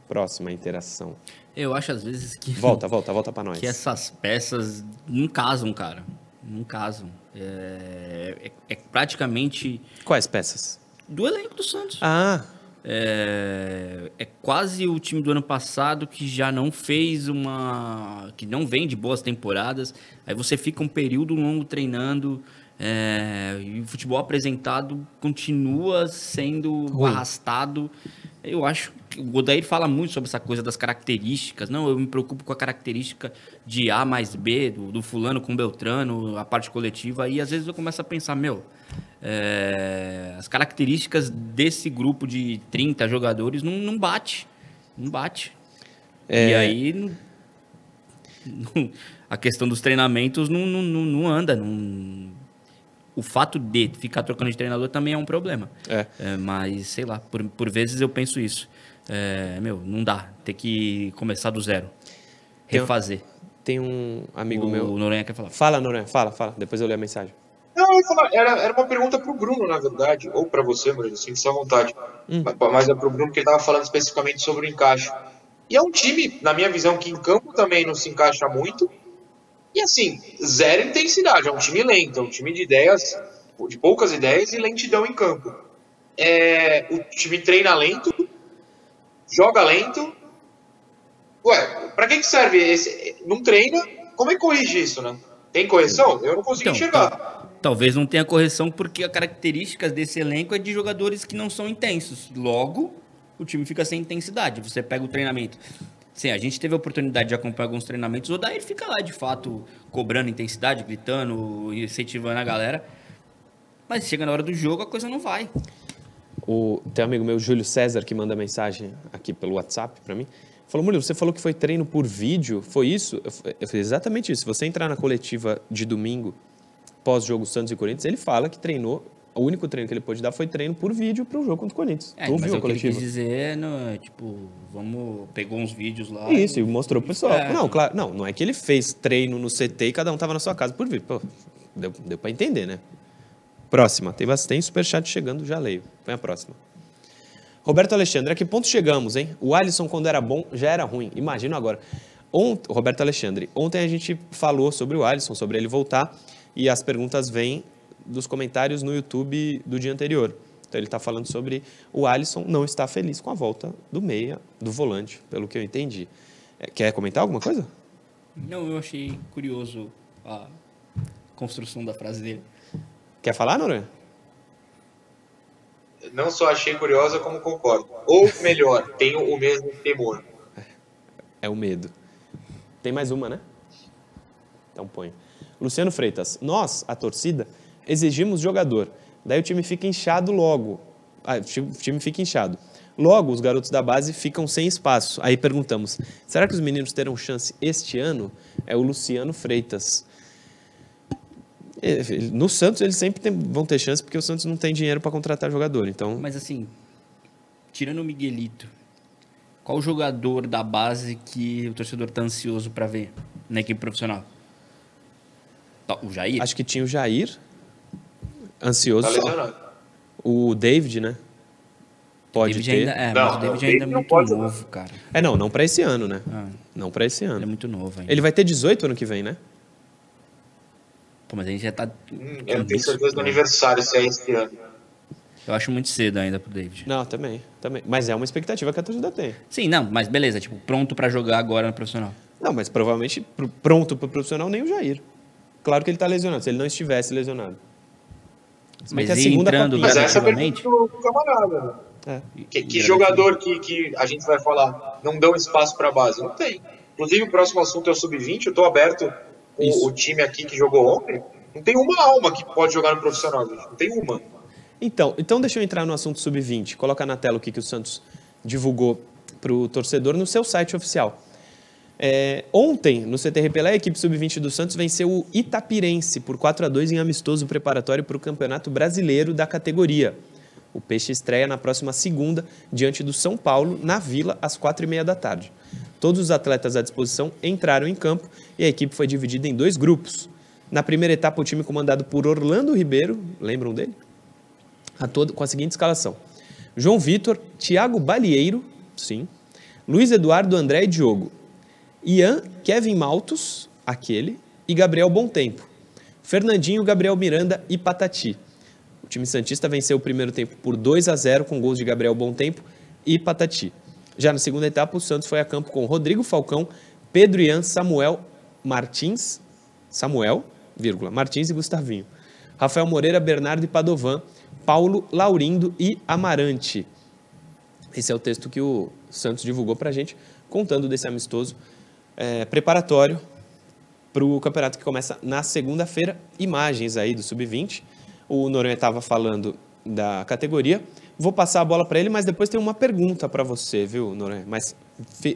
Próxima interação. Eu acho às vezes que. Volta, volta, volta para nós. que essas peças não casam, cara. Não casam. É, é- é praticamente Quais peças? do elenco do Santos. Ah, É, é quase o time do ano passado que já não fez uma. que não vem de boas temporadas. Aí você fica um período longo treinando. é, e o futebol apresentado continua sendo arrastado. Eu acho que o Godair fala muito sobre essa coisa das características. Não, eu me preocupo com a característica de A mais B, do, do fulano com Beltrano, a parte coletiva. E às vezes eu começo a pensar, meu, é, as características desse grupo de 30 jogadores não, não bate. Não bate. É. E aí não- não- a questão dos treinamentos não, não, não, não anda. não- o fato de ficar trocando de treinador também é um problema. É. É, mas, sei lá, por, por vezes eu penso isso. É, meu, não dá. Ter que começar do zero. Tem um- Refazer. tem um amigo o, meu. O Noronha quer falar. Fala, Noronha, fala, fala. Depois eu leio a mensagem. Não, eu ia falar, era, era uma pergunta pro Bruno, na verdade, ou para você, Murilo, sinta-se à vontade. Mas- Mas é pro Bruno que ele estava falando especificamente sobre o encaixe. E é um time, na minha visão, que em campo também não se encaixa muito. E assim, zero intensidade. É um time lento, é um time de ideias, de poucas ideias e lentidão em campo. É, o time treina lento, joga lento. Ué, pra que, que serve esse? Não treina, como é que corrige isso, né? Tem correção? Eu não consigo Então, enxergar. tal- talvez não tenha correção porque a característica desse elenco é de jogadores que não são intensos. Logo, o time fica sem intensidade. Você pega o treinamento. Sim, a gente teve a oportunidade de acompanhar alguns treinamentos. O Daí fica lá, de fato, cobrando intensidade, gritando, incentivando a galera. Mas chega na hora do jogo, a coisa não vai. O, tem um amigo meu, Júlio César, que manda mensagem aqui pelo WhatsApp para mim. Falou, Murilo, você falou que foi treino por vídeo, foi isso? Eu, eu falei, exatamente isso. Se você entrar na coletiva de domingo, pós-jogo Santos e Corinthians, ele fala que treinou, o único treino que ele pôde dar foi treino por vídeo para o jogo contra o Corinthians. É, tu mas viu é o que ele quis dizer, não, é, tipo, vamos, pegou uns vídeos lá. Isso, e mostrou pro pessoal. É. Não, claro, não, não é que ele fez treino no CT e cada um tava na sua casa por vídeo. Pô, deu, deu para entender, né? Próxima, tem bastante superchat chegando, já leio. Põe a próxima. Roberto Alexandre, a que ponto chegamos, hein? O Alisson, quando era bom, já era ruim. Imagino agora. Ont... Roberto Alexandre, ontem a gente falou sobre o Alisson, sobre ele voltar, e as perguntas vêm dos comentários no YouTube do dia anterior. Então ele está falando sobre o Alisson não está feliz com a volta do meia, do volante, pelo que eu entendi. É, quer comentar alguma coisa? Não, eu achei curioso a construção da frase dele. Quer falar, Noronha? Não só achei curiosa, como concordo. Ou melhor, tenho o mesmo temor. É o medo. Tem mais uma, né? Então põe. Luciano Freitas. Nós, a torcida, exigimos jogador. Daí o time fica inchado logo. Ah, o time fica inchado. Logo, os garotos da base ficam sem espaço. Aí perguntamos: será que os meninos terão chance este ano? É o Luciano Freitas. No Santos eles sempre tem, vão ter chance porque o Santos não tem dinheiro para contratar jogador. Então, Mas assim, tirando o Miguelito, qual jogador da base que o torcedor tá ansioso para ver na equipe profissional? Tá, O Jair? acho que tinha o Jair, ansioso. Tá lesionado. o David, né? Pode David ter. ainda, é, Não, mas o David o ainda é David não muito pode novo, cara. É, não, não para esse ano, né? Ah, Não para esse ele é ano. muito novo ainda. Ele vai ter 18 ano que vem, né? Pô, mas a gente já tá. Hum, eu não tenho certeza do aniversário se é esse ano. Eu acho muito cedo ainda pro David. Não, também, também. Mas é uma expectativa que a torcida tem. Sim, não, mas beleza, tipo, pronto pra jogar agora no profissional. Não, mas provavelmente pr- pronto para o profissional nem o Jair. Claro que ele está lesionado, se ele não estivesse lesionado. Mas que a segunda entrando Mas essa é a pergunta do camarada. né? É. Que, que jogador que, que a gente vai falar não dão espaço para base? Não tem. Inclusive, o próximo assunto é o sub-20. Eu estou aberto o, o time aqui que jogou ontem. Não tem uma alma que pode jogar no profissional, gente. Não tem uma. Então, então deixa eu entrar no assunto sub-20. Coloca na tela o que, que o Santos divulgou para o torcedor no seu site oficial. É, ontem, no Pelé, a equipe sub-20 do Santos venceu o Itapirense por 4 a 2 em amistoso preparatório para o Campeonato Brasileiro da categoria. O Peixe estreia na próxima segunda, diante do São Paulo, na Vila, às quatro e meia da tarde. Todos os atletas à disposição entraram em campo e a equipe foi dividida em dois grupos. Na primeira etapa, o time comandado por Orlando Ribeiro, lembram dele? A todo, com a seguinte escalação: João Vitor, Thiago Balieiro, sim, Luiz Eduardo, André e Diogo, Ian, Kevin Maltos, aquele, e Gabriel Tempo, Fernandinho, Gabriel Miranda e Patati. O time Santista venceu o primeiro tempo por 2 a 0 com gols de Gabriel Tempo e Patati. Já na segunda etapa, o Santos foi a campo com Rodrigo Falcão, Pedro Ian, Samuel Martins, Samuel, vírgula, Martins e Gustavinho. Rafael Moreira, Bernardo e Padovan, Paulo, Laurindo e Amarante. Esse é o texto que o Santos divulgou para a gente, contando desse amistoso eh, preparatório para o campeonato que começa na segunda-feira. Imagens aí do Sub-20. O Noronha estava falando da categoria. Vou passar a bola para ele, mas depois tem uma pergunta para você, viu, Noronha? Mas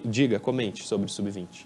diga, comente sobre o Sub-20.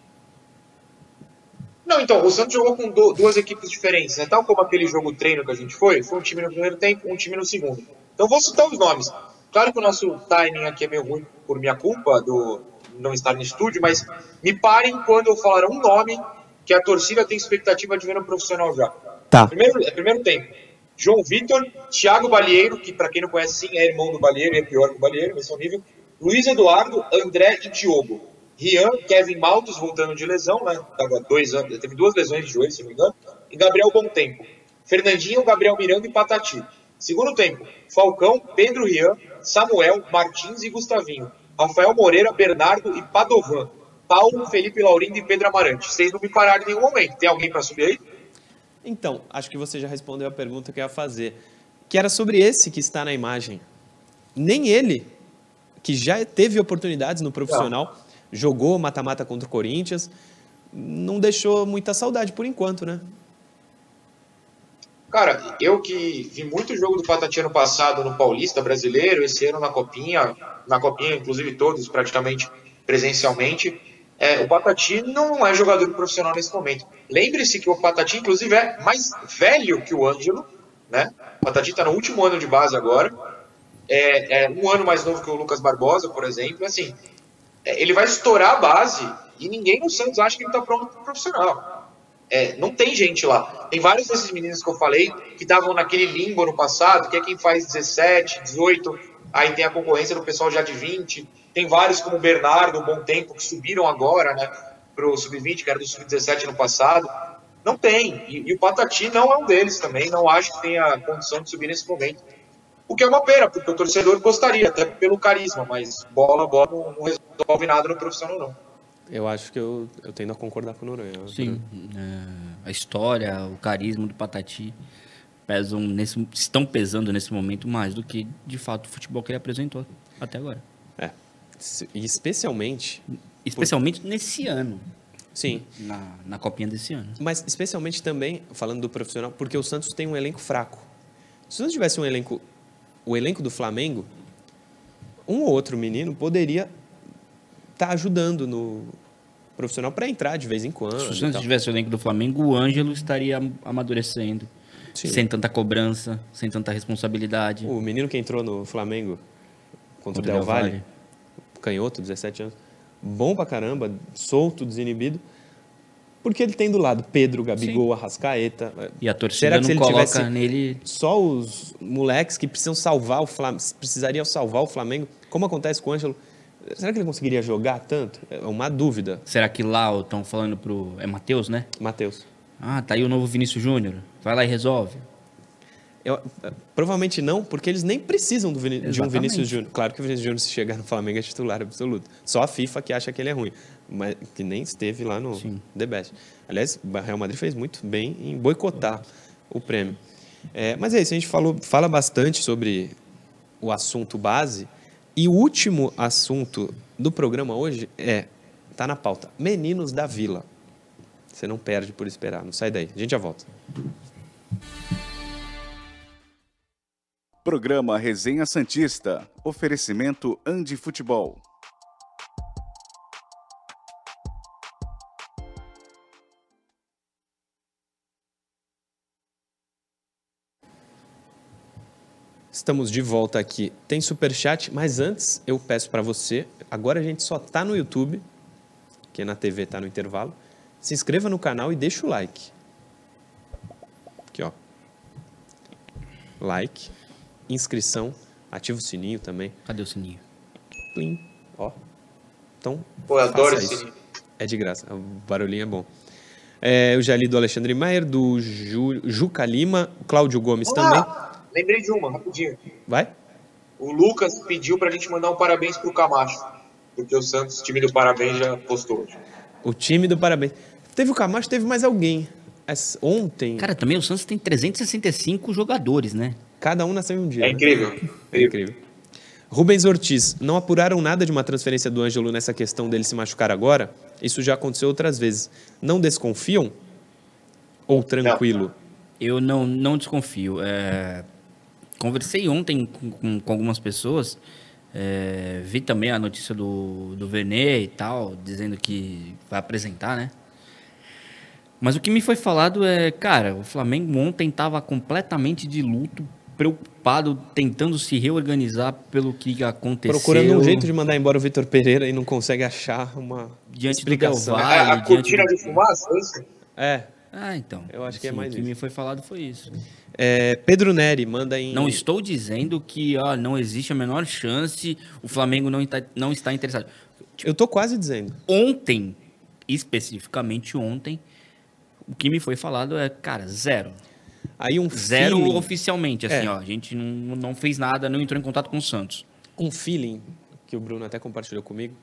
Não, então, o Santos jogou com du- duas equipes diferentes, né? Tal como aquele jogo treino que a gente foi, foi um time no primeiro tempo, um time no segundo. Então, vou citar os nomes. Claro que o nosso timing aqui é meio ruim por minha culpa, do não estar no estúdio, mas me parem quando eu falar um nome que a torcida tem expectativa de ver no profissional já. Tá. Primeiro, é primeiro tempo. João Vitor, Thiago Balieiro, que para quem não conhece, sim, é irmão do Balieiro é pior que o Balieiro, esse é o nível. Luiz Eduardo, André e Diogo. Rian, Kevin Maltos voltando de lesão, né? Tava dois anos, teve duas lesões de joelho, se não me engano. E Gabriel Tempo. Fernandinho, Gabriel Miranda e Patati. Segundo tempo, Falcão, Pedro Rian, Samuel, Martins e Gustavinho. Rafael Moreira, Bernardo e Padovan. Paulo, Felipe Laurindo e Pedro Amarante. Vocês não me pararam em nenhum momento. Tem alguém para subir aí? Então, acho que você já respondeu a pergunta que eu ia fazer, que era sobre esse que está na imagem. Nem ele, que já teve oportunidades no profissional, jogou mata-mata contra o Corinthians, não deixou muita saudade por enquanto, né? Cara, eu que vi muito jogo do Patati ano passado no Paulista Brasileiro, esse ano na Copinha, na Copinha, inclusive todos praticamente presencialmente, é, o Patati não é jogador profissional nesse momento. Lembre-se que o Patati, inclusive, é mais velho que o Ângelo, né? O Patati está no último ano de base agora, é, é um ano mais novo que o Lucas Barbosa, por exemplo. Assim, é, ele vai estourar a base e ninguém no Santos acha que ele está pronto para profissional. É, não tem gente lá. Tem vários desses meninos que eu falei que estavam naquele limbo no passado, que é quem faz 17, 18, aí tem a concorrência do pessoal já de 20. Tem vários como o Bernardo, Bom Tempo, que subiram agora, né, pro Sub-20, que era do Sub-17 no passado. Não tem. E, e o Patati não é um deles também, não acho que tenha condição de subir nesse momento. O que é uma pena, porque o torcedor gostaria, até pelo carisma, mas bola, bola não resolve nada no profissional, não. Eu acho que eu, eu tendo a concordar com o Noronha. Sim. É, a história, o carisma do Patati pesam nesse, estão pesando nesse momento mais do que, de fato, o futebol que ele apresentou até agora. É. E especialmente. Especialmente por... nesse ano. Sim. Na, na copinha desse ano. Mas especialmente também, falando do profissional, porque o Santos tem um elenco fraco. Se o Santos tivesse um elenco. O elenco do Flamengo, um ou outro menino poderia tá ajudando no profissional para entrar de vez em quando. Se o Santos tivesse o elenco do Flamengo, o Ângelo estaria amadurecendo. Sim. Sem tanta cobrança, sem tanta responsabilidade. O menino que entrou no Flamengo contra, contra o Del, Del Valle, Valle, canhoto, 17 anos, bom pra caramba, solto, desinibido. Porque ele tem do lado Pedro, Gabigol, Sim. Arrascaeta. E a torcida Será que não coloca nele... Só os moleques que precisam salvar o Flamengo, precisariam salvar o Flamengo, como acontece com o Ângelo, será que ele conseguiria jogar tanto? É uma dúvida. Será que lá estão falando pro... É Matheus, né? Matheus. Ah, tá aí o novo Vinícius Júnior. Vai lá e resolve. Eu, provavelmente não, porque eles nem precisam do de um Vinícius Júnior. Claro que o Vinícius Júnior, se chegar no Flamengo, é titular absoluto. Só a FIFA que acha que ele é ruim, mas que nem esteve lá no Sim. The Best. Aliás, o Real Madrid fez muito bem em boicotar o prêmio. É, mas é isso, a gente falou, fala bastante sobre o assunto base. E o último assunto do programa hoje é, tá na pauta, Meninos da Vila. Você não perde por esperar, não sai daí. A gente já volta. Programa Resenha Santista. Oferecimento Andi Futebol. Estamos de volta aqui. Tem super chat, mas antes eu peço para você, agora a gente só tá no YouTube, que na TV tá no intervalo. Se inscreva no canal e deixa o like. Aqui, ó. Like inscrição, ativa o sininho também. Cadê o sininho? Plim, ó. Então, Pô, eu adoro esse sininho. É de graça, o barulhinho é bom. É, eu já li do Alexandre Maier, do Ju, Juca Lima, Cláudio Gomes Olá, também. Lembrei de uma, rapidinho. Vai? O Lucas pediu pra gente mandar um parabéns pro Camacho, porque o Santos, time do parabéns, já postou. O time do parabéns. Teve o Camacho, teve mais alguém. Ontem. Cara, também o Santos tem 365 jogadores, né? Cada um nasceu em um dia. É né? incrível. É incrível. Rubens Ortiz, não apuraram nada de uma transferência do Ângelo nessa questão dele se machucar agora? Isso já aconteceu outras vezes. Não desconfiam? Ou tranquilo? Não. Eu não, não desconfio. É... Conversei ontem com, com, com algumas pessoas. É... Vi também a notícia do, do Vene e tal, dizendo que vai apresentar, né? Mas o que me foi falado é, cara, o Flamengo ontem estava completamente de luto preocupado, tentando se reorganizar pelo que aconteceu. Procurando um jeito de mandar embora o Vitor Pereira e não consegue achar uma diante explicação. do Del Valle, a, a cortina do... de fumaça, é isso? É. Ah, então. Eu acho que é mais O que isso. me foi falado foi isso. É, Pedro Neri manda em. Não estou dizendo que ó, não existe a menor chance, o Flamengo não está, não está interessado. Tipo, Eu tô quase dizendo. Ontem, especificamente ontem, o que me foi falado é, cara, zero. Aí um Zero feeling, oficialmente, assim, é. ó. A gente não, não fez nada, não entrou em contato com o Santos. Um feeling que o Bruno até compartilhou comigo.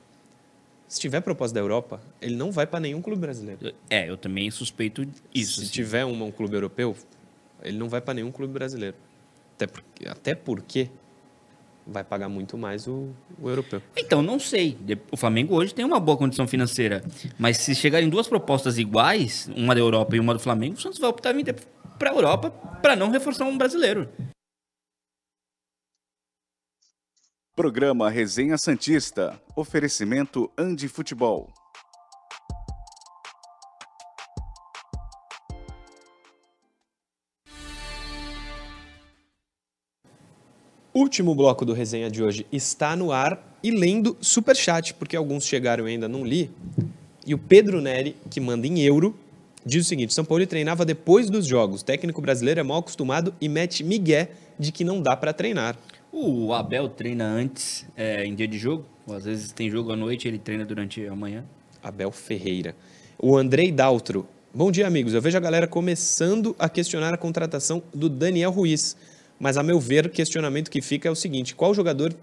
Se tiver proposta da Europa, ele não vai para nenhum clube brasileiro. É, eu também suspeito isso. Se assim. tiver um, um, clube europeu, ele não vai para nenhum clube brasileiro. Até porque, até porque vai pagar muito mais o, o, europeu. Então, não sei. O Flamengo hoje tem uma boa condição financeira. Mas se chegarem duas propostas iguais, uma da Europa e uma do Flamengo, o Santos vai optar em para a Europa para não reforçar um brasileiro. Programa Resenha Santista. Oferecimento Andi Futebol. Último bloco do resenha de hoje está no ar e lendo super chat, porque alguns chegaram e ainda não li. E o Pedro Neri, que manda em euro, diz o seguinte: São Paulo treinava depois dos jogos. O técnico brasileiro é mal acostumado e mete migué de que não dá para treinar. O Abel treina antes, é, em dia de jogo. Às vezes tem jogo à noite, ele treina durante a manhã. Abel Ferreira. O Andrei Daltro. Bom dia, amigos. Eu vejo a galera começando a questionar a contratação do Daniel Ruiz. Mas, a meu ver, o questionamento que fica é o seguinte: qual jogador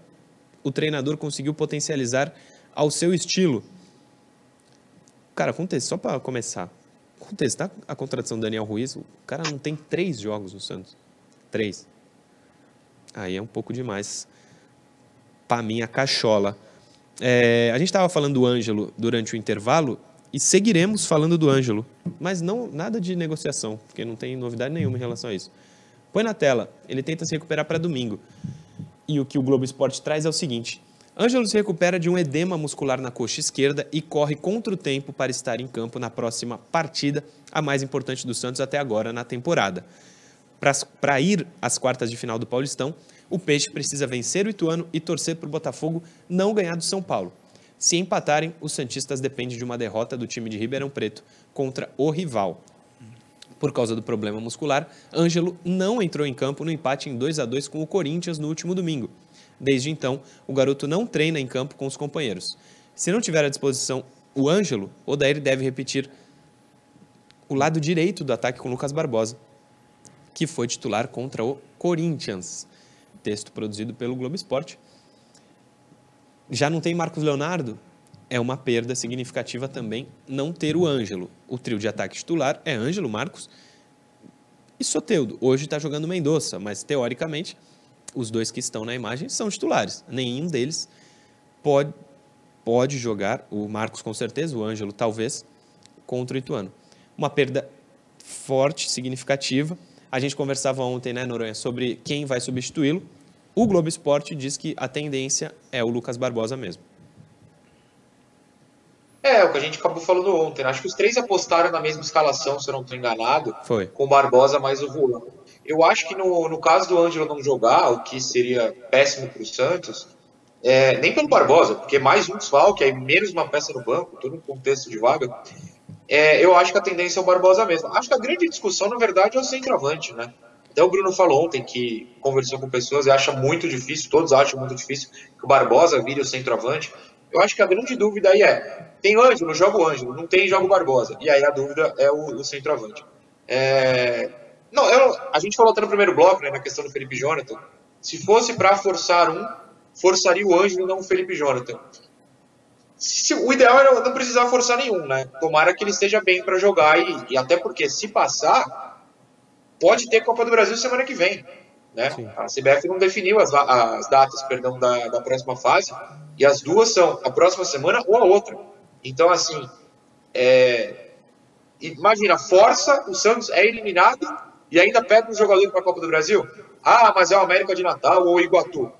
o treinador conseguiu potencializar ao seu estilo? Cara, contexto, só para começar. Contestar a contratação do Daniel Ruiz, o cara não tem três jogos no Santos. Três. Aí é um pouco demais. Para mim, a cachola. É, a gente estava falando do Ângelo durante o intervalo e seguiremos falando do Ângelo, mas não nada de negociação, porque não tem novidade nenhuma em relação a isso. Põe na tela, ele tenta se recuperar para domingo. E o que o Globo Esporte traz é o seguinte: Ângelo se recupera de um edema muscular na coxa esquerda e corre contra o tempo para estar em campo na próxima partida, a mais importante do Santos até agora na temporada. Para ir às quartas de final do Paulistão, o Peixe precisa vencer o Ituano e torcer para o Botafogo não ganhar do São Paulo. Se empatarem, os Santistas dependem de uma derrota do time de Ribeirão Preto contra o rival. Por causa do problema muscular, Ângelo não entrou em campo no empate em 2 a 2 com o Corinthians no último domingo. Desde então, o garoto não treina em campo com os companheiros. Se não tiver à disposição o Ângelo, Odair deve repetir o lado direito do ataque com Lucas Barbosa, que foi titular contra o Corinthians. Texto produzido pelo Globo Esporte. Já não tem Marcos Leonardo? É uma perda significativa também não ter o Ângelo. O trio de ataque titular é Ângelo, Marcos e Soteudo. Hoje está jogando Mendonça, mas teoricamente os dois que estão na imagem são titulares. Nenhum deles pode, pode jogar, o Marcos com certeza, o Ângelo talvez, contra o Ituano. Uma perda forte, significativa. A gente conversava ontem, né, Noronha, sobre quem vai substituí-lo. O Globo Esporte diz que a tendência é o Lucas Barbosa mesmo. É, o que a gente acabou falando ontem. Né? Acho que os três apostaram na mesma escalação, se eu não estou enganado. Foi. Com o Barbosa mais o Juan. Eu acho que no, no caso do Ângelo não jogar, o que seria péssimo para o Santos, é, nem pelo Barbosa, porque mais um desfalque, aí menos uma peça no banco, todo um contexto de vaga, é, eu acho que a tendência é o Barbosa mesmo. Acho que a grande discussão, na verdade, é o centroavante, né? Até o Bruno falou ontem que conversou com pessoas e acha muito difícil, todos acham muito difícil que o Barbosa vire o centroavante. Eu acho que a grande dúvida aí é: tem Ângelo, joga o Ângelo, não tem, joga o Barbosa. E aí a dúvida é o, o centroavante. É... Não, eu, a gente falou até no primeiro bloco, né, na questão do Felipe Jonathan. Se fosse para forçar um, forçaria o Ângelo, não o Felipe Jonathan. Se, o ideal era não precisar forçar nenhum, né? Tomara que ele esteja bem para jogar e, e até porque se passar, pode ter Copa do Brasil semana que vem. Né? A CBF não definiu as, as datas perdão, da, da, próxima fase, e as duas são a próxima semana ou a outra. Então, assim, é, imagina, força, o Santos é eliminado e ainda pega um jogador para a Copa do Brasil. Ah, mas é o América de Natal ou o Iguatu.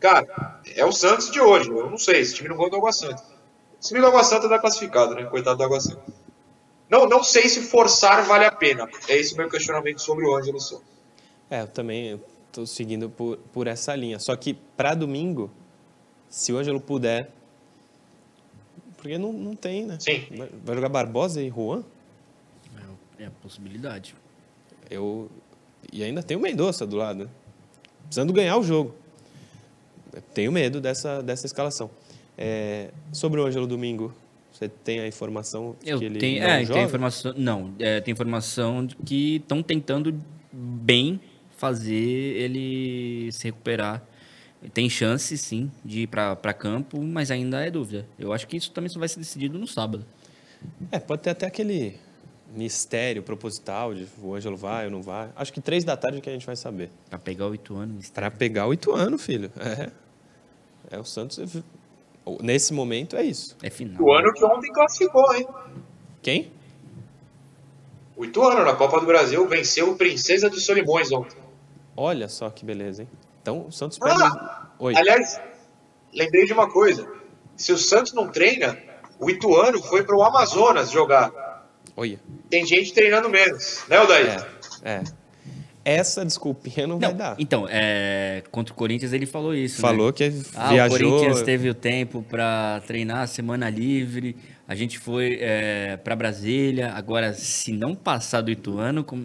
Cara, é o Santos de hoje. Eu não sei, esse time não ganhou do Água Santa. Esse time do Água Santa tá classificado, né? Coitado do Água Santa. Não, não sei se forçar vale a pena. É esse o meu questionamento sobre o Ângelo Souza. É, eu também estou seguindo por, por essa linha. Só que para domingo, se o Ângelo puder. Porque não, não tem, né? Sim. Vai, vai jogar Barbosa e Juan? É, é a possibilidade. Eu, e ainda tem o Mendonça do lado, né? Precisando ganhar o jogo. Tenho medo dessa, dessa escalação. É, sobre o Ângelo domingo, você tem a informação eu que ele tenho, não é, joga? Tem informação, não, é, tem informação de que estão tentando bem fazer ele se recuperar. Tem chance, sim, de ir para campo, mas ainda é dúvida. Eu acho que isso também só vai ser decidido no sábado. É, pode ter até aquele mistério proposital de o Ângelo vai ou não vai. Acho que três da tarde que a gente vai saber. Para pegar oito anos. Para pegar oito anos, filho. É. É o Santos. Nesse momento é isso. É final. O ano que ontem classificou, hein? Quem? O Ituano na Copa do Brasil venceu o Princesa dos Solimões ontem. Olha só que beleza, hein? Então o Santos pega. Ah, aliás, lembrei de uma coisa. Se o Santos não treina, o Ituano foi para o Amazonas jogar. Olha. Tem gente treinando menos, né, Odair? É, é. Essa desculpinha não, não, vai dar. Então, é, contra o Corinthians ele falou isso. Falou né? que ah, viajou... o Corinthians teve o tempo para treinar semana livre. A gente foi é, para Brasília. Agora, se não passar do Ituano, com,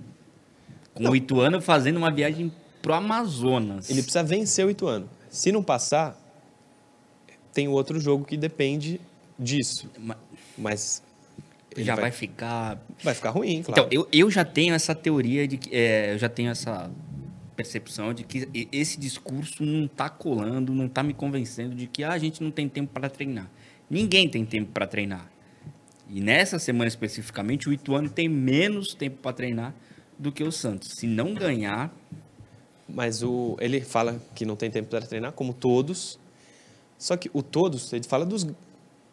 com o Ituano fazendo uma viagem pro Amazonas. Ele precisa vencer o Ituano. Se não passar, tem outro jogo que depende disso. Mas, já vai, vai, ficar. Vai ficar ruim, claro. Então, eu, eu já tenho essa teoria de que. É, eu já tenho essa percepção de que esse discurso não está colando, não está me convencendo de que ah, a gente não tem tempo para treinar. Ninguém tem tempo para treinar. E nessa semana especificamente, o Ituano tem menos tempo para treinar do que o Santos. Se não ganhar. Mas o, ele fala que não tem tempo para treinar, como todos. Só que o todos, ele fala dos,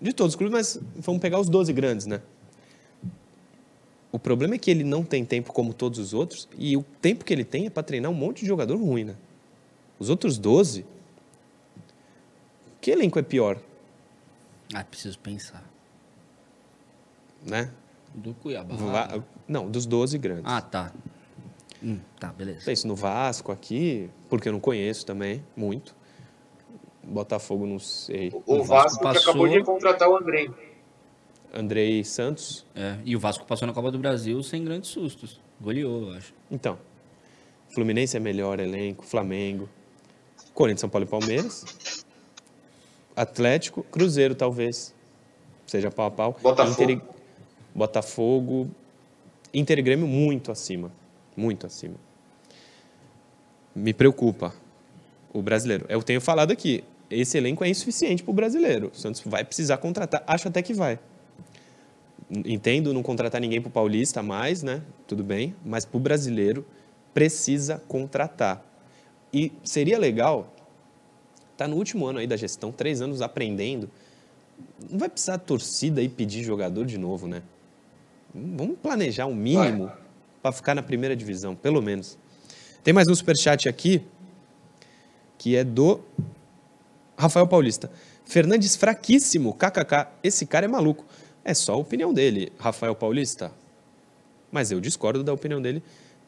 de todos os clubes, mas vamos pegar os 12 grandes, né? O problema é que ele não tem tempo como todos os outros, e o tempo que ele tem é para treinar um monte de jogador ruim, né? Os outros 12. Que elenco é pior? Ah, preciso pensar. Né? Do Cuiabá. Não, dos 12 grandes. Ah, tá. Hum, tá, beleza. Penso no Vasco aqui, porque eu não conheço também, muito. Botafogo, não sei. O, O Vasco, Vasco que passou. acabou de contratar o Andrei. Andrei Santos. É, e o Vasco passou na Copa do Brasil sem grandes sustos. Goleou, eu acho. Então, Fluminense é melhor elenco, Flamengo, Corinthians, São Paulo e Palmeiras, Atlético, Cruzeiro talvez, seja pau a pau. Botafogo. Inter Botafogo, Inter e Grêmio muito acima, muito acima. Me preocupa o brasileiro. Eu tenho falado aqui, esse elenco é insuficiente para o brasileiro. O Santos vai precisar contratar, acho até que vai. Entendo não contratar ninguém para o Paulista mais, né? Tudo bem, mas para o brasileiro precisa contratar. E seria legal, tá no último ano aí da gestão, três anos aprendendo, não vai precisar torcida aí pedir jogador de novo, né? Vamos planejar um mínimo para ficar na primeira divisão, pelo menos. Tem mais um superchat aqui, que é do Rafael Paulista. Fernandes fraquíssimo, kkk. Esse cara é maluco. É só a opinião dele, Rafael Paulista. Mas eu discordo da opinião dele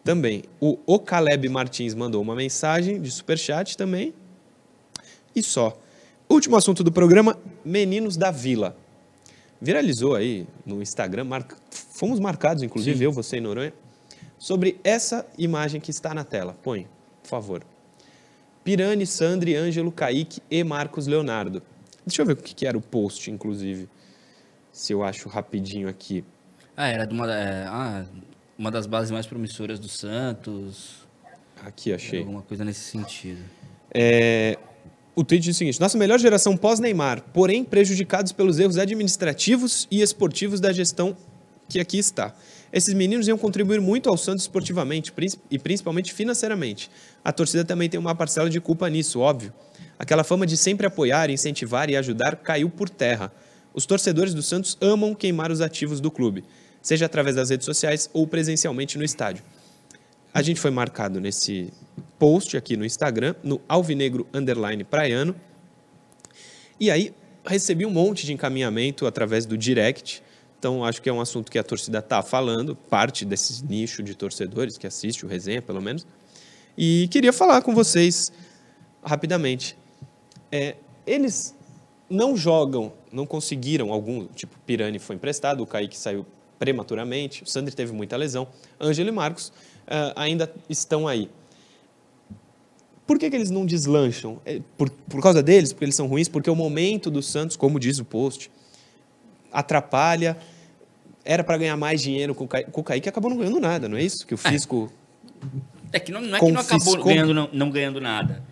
também. O O Caleb Martins mandou uma mensagem de superchat também. E só. Último assunto do programa: Meninos da Vila. Viralizou aí no Instagram, mar- fomos marcados, inclusive Sim. eu, você e Noronha, sobre essa imagem que está na tela. Põe, por favor. Pirani, Sandri, Ângelo, Kaique e Marcos Leonardo. Deixa eu ver o que era o post, inclusive. Se eu acho rapidinho aqui. Ah, era de uma, é, ah, uma das bases mais promissoras do Santos. Aqui, achei. Alguma coisa nesse sentido. É, o tweet diz o seguinte: Nossa melhor geração pós-Neymar, porém prejudicados pelos erros administrativos e esportivos da gestão que aqui está. Esses meninos iam contribuir muito ao Santos esportivamente e principalmente financeiramente. A torcida também tem uma parcela de culpa nisso, óbvio. Aquela fama de sempre apoiar, incentivar e ajudar caiu por terra. Os torcedores do Santos amam queimar os ativos do clube, seja através das redes sociais ou presencialmente no estádio. A gente foi marcado nesse post aqui no Instagram, no Alvinegro Underline Praiano. E aí recebi um monte de encaminhamento através do direct. Então acho que é um assunto que a torcida está falando, parte desse nicho de torcedores que assiste o resenha, pelo menos. E queria falar com vocês rapidamente. É, eles não jogam, não conseguiram algum, tipo, Pirani foi emprestado, o Kaique saiu prematuramente, o Sandri teve muita lesão, Ângelo e Marcos ah, ainda estão aí. Por que, que eles não deslancham? É por, por causa deles? Porque eles são ruins? Porque o momento do Santos, como diz o post, atrapalha. Era para ganhar mais dinheiro com o Kaique, com o Kaique acabou não ganhando nada, não é isso? Que o fisco. É que não, não é que não acabou Confiscou. ganhando, não, não ganhando nada.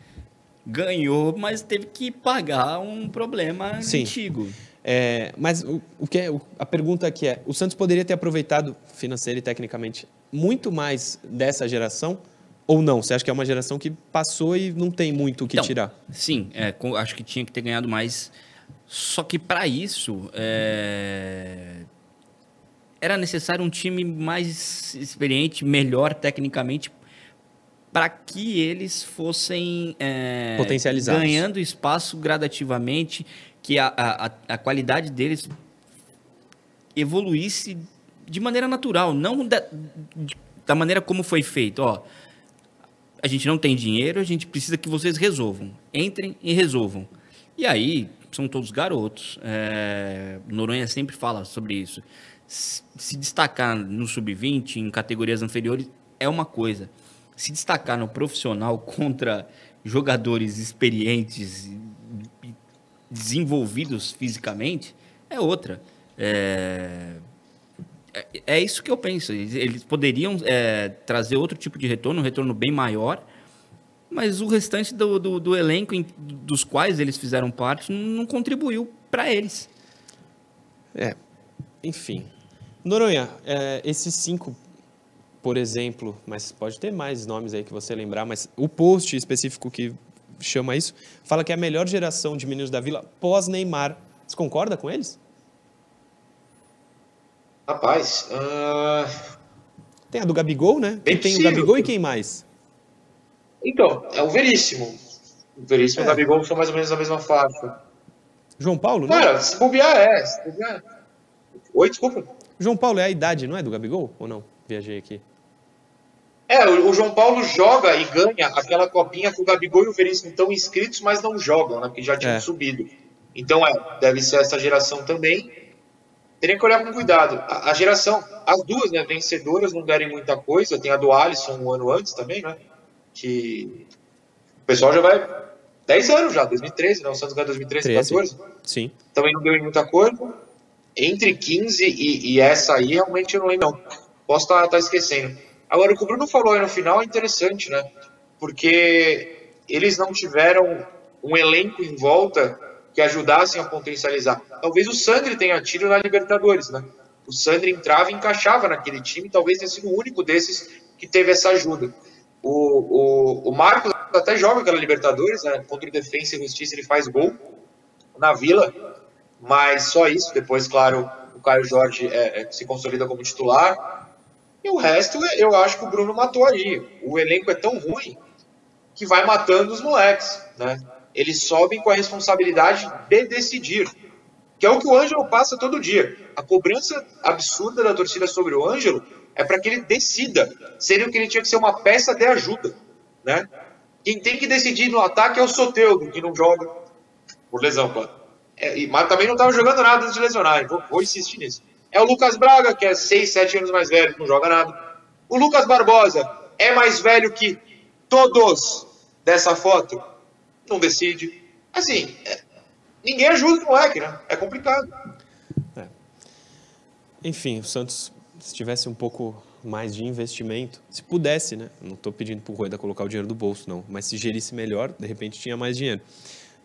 Ganhou, mas teve que pagar um problema Sim. antigo. É, mas o, o que é, o- a pergunta aqui é: o Santos poderia ter aproveitado financeira e tecnicamente muito mais dessa geração ou não? Você acha que é uma geração que passou e não tem muito o que Então, tirar? Sim, é, acho que tinha que ter ganhado mais. Só que para isso é, era necessário um time mais experiente, melhor tecnicamente, para que eles fossem é, Potencializados. ganhando espaço gradativamente, que a, a, a- qualidade deles evoluísse de maneira natural, não da, da maneira como foi feito. Ó, a gente não tem dinheiro, a gente precisa que vocês resolvam. Entrem e resolvam. E aí, são todos garotos. É, Noronha sempre fala sobre isso. Se destacar no sub-20, em categorias inferiores, é uma coisa. Se destacar no profissional contra jogadores experientes desenvolvidos fisicamente, é outra. É, é, é isso que eu penso. Eles poderiam é, trazer outro tipo de retorno, um retorno bem maior, mas o restante do, do, do elenco em- dos quais eles fizeram parte não contribuiu para eles. É. enfim. Noronha, é, esses cinco, por exemplo, mas pode ter mais nomes aí que você lembrar, mas o post específico que chama isso, fala que é a melhor geração de meninos da Vila pós-Neymar. Você concorda com eles? Rapaz, uh... tem a do Gabigol, né? Bem tem possível. o Gabigol e quem mais? Então, é o Veríssimo. O Veríssimo é. e o Gabigol são mais ou menos da mesma faixa. João Paulo, né? Cara, se bobear é. Se bobear... Oi, desculpa. João Paulo é a idade, não é do Gabigol? Ou não? Viajei aqui. É, o, João Paulo joga e ganha aquela copinha que o Gabigol e o Veríssimo estão inscritos, mas não jogam, né? Porque já tinham é. subido. Então, é, deve ser essa geração também. Teria que olhar com cuidado. A, a, geração, as duas, né, vencedoras não derem muita coisa. Tem a do Alisson um ano antes também, né? Que o pessoal já vai 10 anos já, 2013, né? O Santos ganhou 2013, 2014. Sim. Também não deu muita coisa. Entre 15 e, e, essa aí, realmente eu não lembro, não. Posso estar tá, tá esquecendo. Agora, o que o Bruno falou aí no final é interessante, né? Porque eles não tiveram um elenco em volta que ajudassem a potencializar. Talvez o Sandri tenha tido na Libertadores, né? O Sandri entrava e encaixava naquele time, talvez tenha sido o único desses que teve essa ajuda. O, o, o Marcos até joga aquela Libertadores, né? Contra o Defensa e Justiça ele faz gol na Vila, mas só isso. Depois, claro, o Caio Jorge é, é, se consolida como titular. E o resto, eu acho que o Bruno matou aí. O elenco é tão ruim que vai matando os moleques, né? Eles sobem com a responsabilidade de decidir, que é o que o Ângelo passa todo dia. A cobrança absurda da torcida sobre o Ângelo é para que ele decida, sendo que ele tinha que ser uma peça de ajuda, né? Quem tem que decidir no ataque é o Soteudo, que não joga por lesão, claro. É, mas também não estava jogando nada antes de lesionar, vou, vou, insistir nisso. É o Lucas Braga, que é 6, 7 anos mais velho, não joga nada. O Lucas Barbosa é mais velho que todos dessa foto, não decide. Assim, é, ninguém ajuda o moleque, né? É complicado. É. Enfim, o Santos se tivesse um pouco mais de investimento, se pudesse, né? Não estou pedindo para o Rueda colocar o dinheiro do bolso, não, mas se gerisse melhor, de repente tinha mais dinheiro.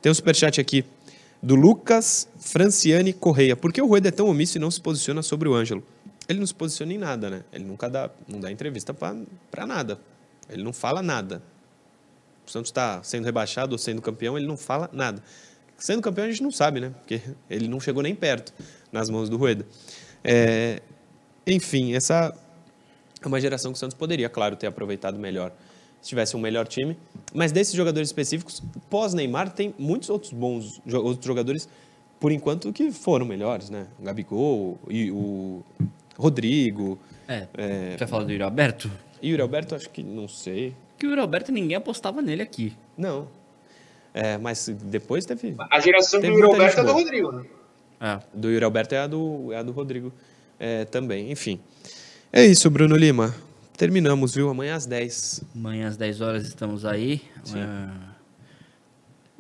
Tem um superchat aqui do Lucas Franciane Correia. Por que o Rueda é tão omisso e não se posiciona sobre o Ângelo? Ele não se posiciona em nada, né? Ele nunca dá, não dá entrevista para nada. Ele não fala nada. O Santos está sendo rebaixado ou sendo campeão, ele não fala nada. Sendo campeão a gente não sabe, né? Porque ele não chegou nem perto nas mãos do Rueda. É, enfim, essa é uma geração que o Santos poderia, claro, ter aproveitado melhor se tivesse um melhor time. Mas desses jogadores específicos, pós-Neymar, tem muitos outros bons outros jogadores, por enquanto, que foram melhores, né? O Gabigol, e o Rodrigo. É, é... Você vai falar do Yuri Alberto? Yuri Alberto, acho que não sei. Que o Yuri Alberto ninguém apostava nele aqui. Não. É, mas depois teve. A geração do Yuri Alberto é do Rodrigo, né? É. Do Yuri Alberto é a do, é a do Rodrigo é, também. Enfim. É isso, Bruno Lima. Terminamos, viu? Amanhã às 10. Amanhã às 10 horas estamos aí. É,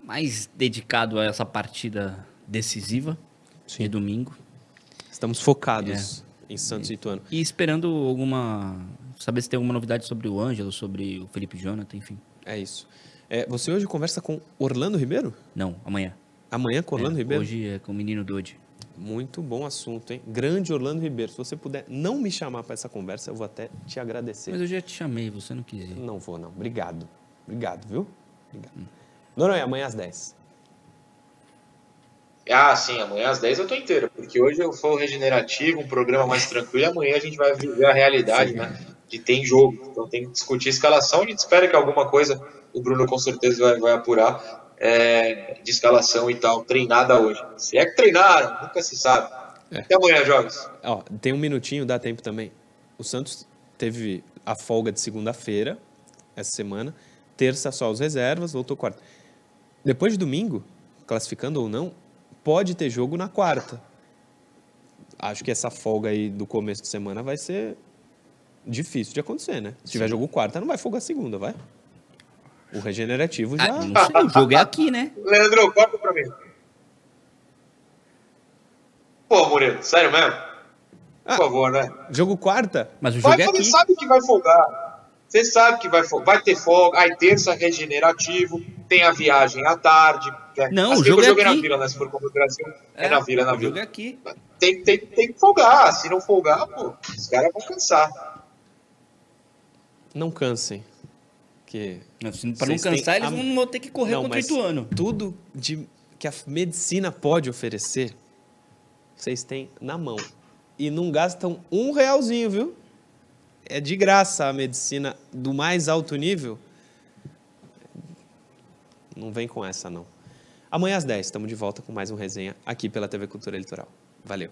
mais dedicado a essa partida decisiva Sim. de domingo. Estamos focados é. em Santos e Ituano. E esperando alguma. Saber se tem alguma novidade sobre o Ângelo, sobre o Felipe Jonathan, enfim. É isso. É, você hoje conversa com Orlando Ribeiro? Não, amanhã. Amanhã com Orlando é, Ribeiro? Hoje é com o menino Dodi. Muito bom assunto, hein? Grande Orlando Ribeiro. Se você puder não me chamar para essa conversa, eu vou até te agradecer. Mas eu já te chamei, você não quis ir. Não vou, não. Obrigado. Obrigado, viu? Obrigado. Hum. Noronha, amanhã às 10. Ah, sim, amanhã às 10 eu tô inteiro, porque hoje eu for regenerativo, um programa mais tranquilo, e amanhã a gente vai viver a realidade, sim. né? De tem jogo, então tem que discutir escalação, a gente espera que alguma coisa o Bruno com certeza vai, vai apurar é, de escalação e tal, treinada hoje. Se é que treinaram, nunca se sabe. É. Até amanhã, jogos. Ó, tem um minutinho, dá tempo também. O Santos teve a folga de segunda-feira, essa semana. Terça só os reservas, voltou quarta. Depois de domingo, classificando ou não, pode ter jogo na quarta. Acho que essa folga aí do começo de semana vai ser difícil de acontecer, né? Se tiver jogo quarta, não vai folgar segunda, vai? O regenerativo já. Ah, não sei, o jogo é aqui, né? Leandro, corta pra mim. Pô, Murilo, sério mesmo? Por ah, favor, né? Jogo quarta? Mas o jogo vai, é aqui. Você sabe que vai folgar. Você sabe que vai, vai ter folga. Aí terça regenerativo. tem a viagem à tarde. Né? Não, o jogo, o jogo é, é, na Vila, né? Se for como o Brasil, é, é na Vila, é na Vila. O jogo é aqui. Tem, tem, tem que folgar. Se não folgar, pô, os caras vão cansar. Não cansem. Que para não cansar, eles vão ter que correr não, contra o Ituano. Tudo de, que a medicina pode oferecer, vocês têm na mão. E não gastam um realzinho, viu? É de graça a medicina do mais alto nível. Não vem com essa, não. Amanhã às 10, estamos de volta com mais um resenha aqui pela TV Cultura Litoral. Valeu!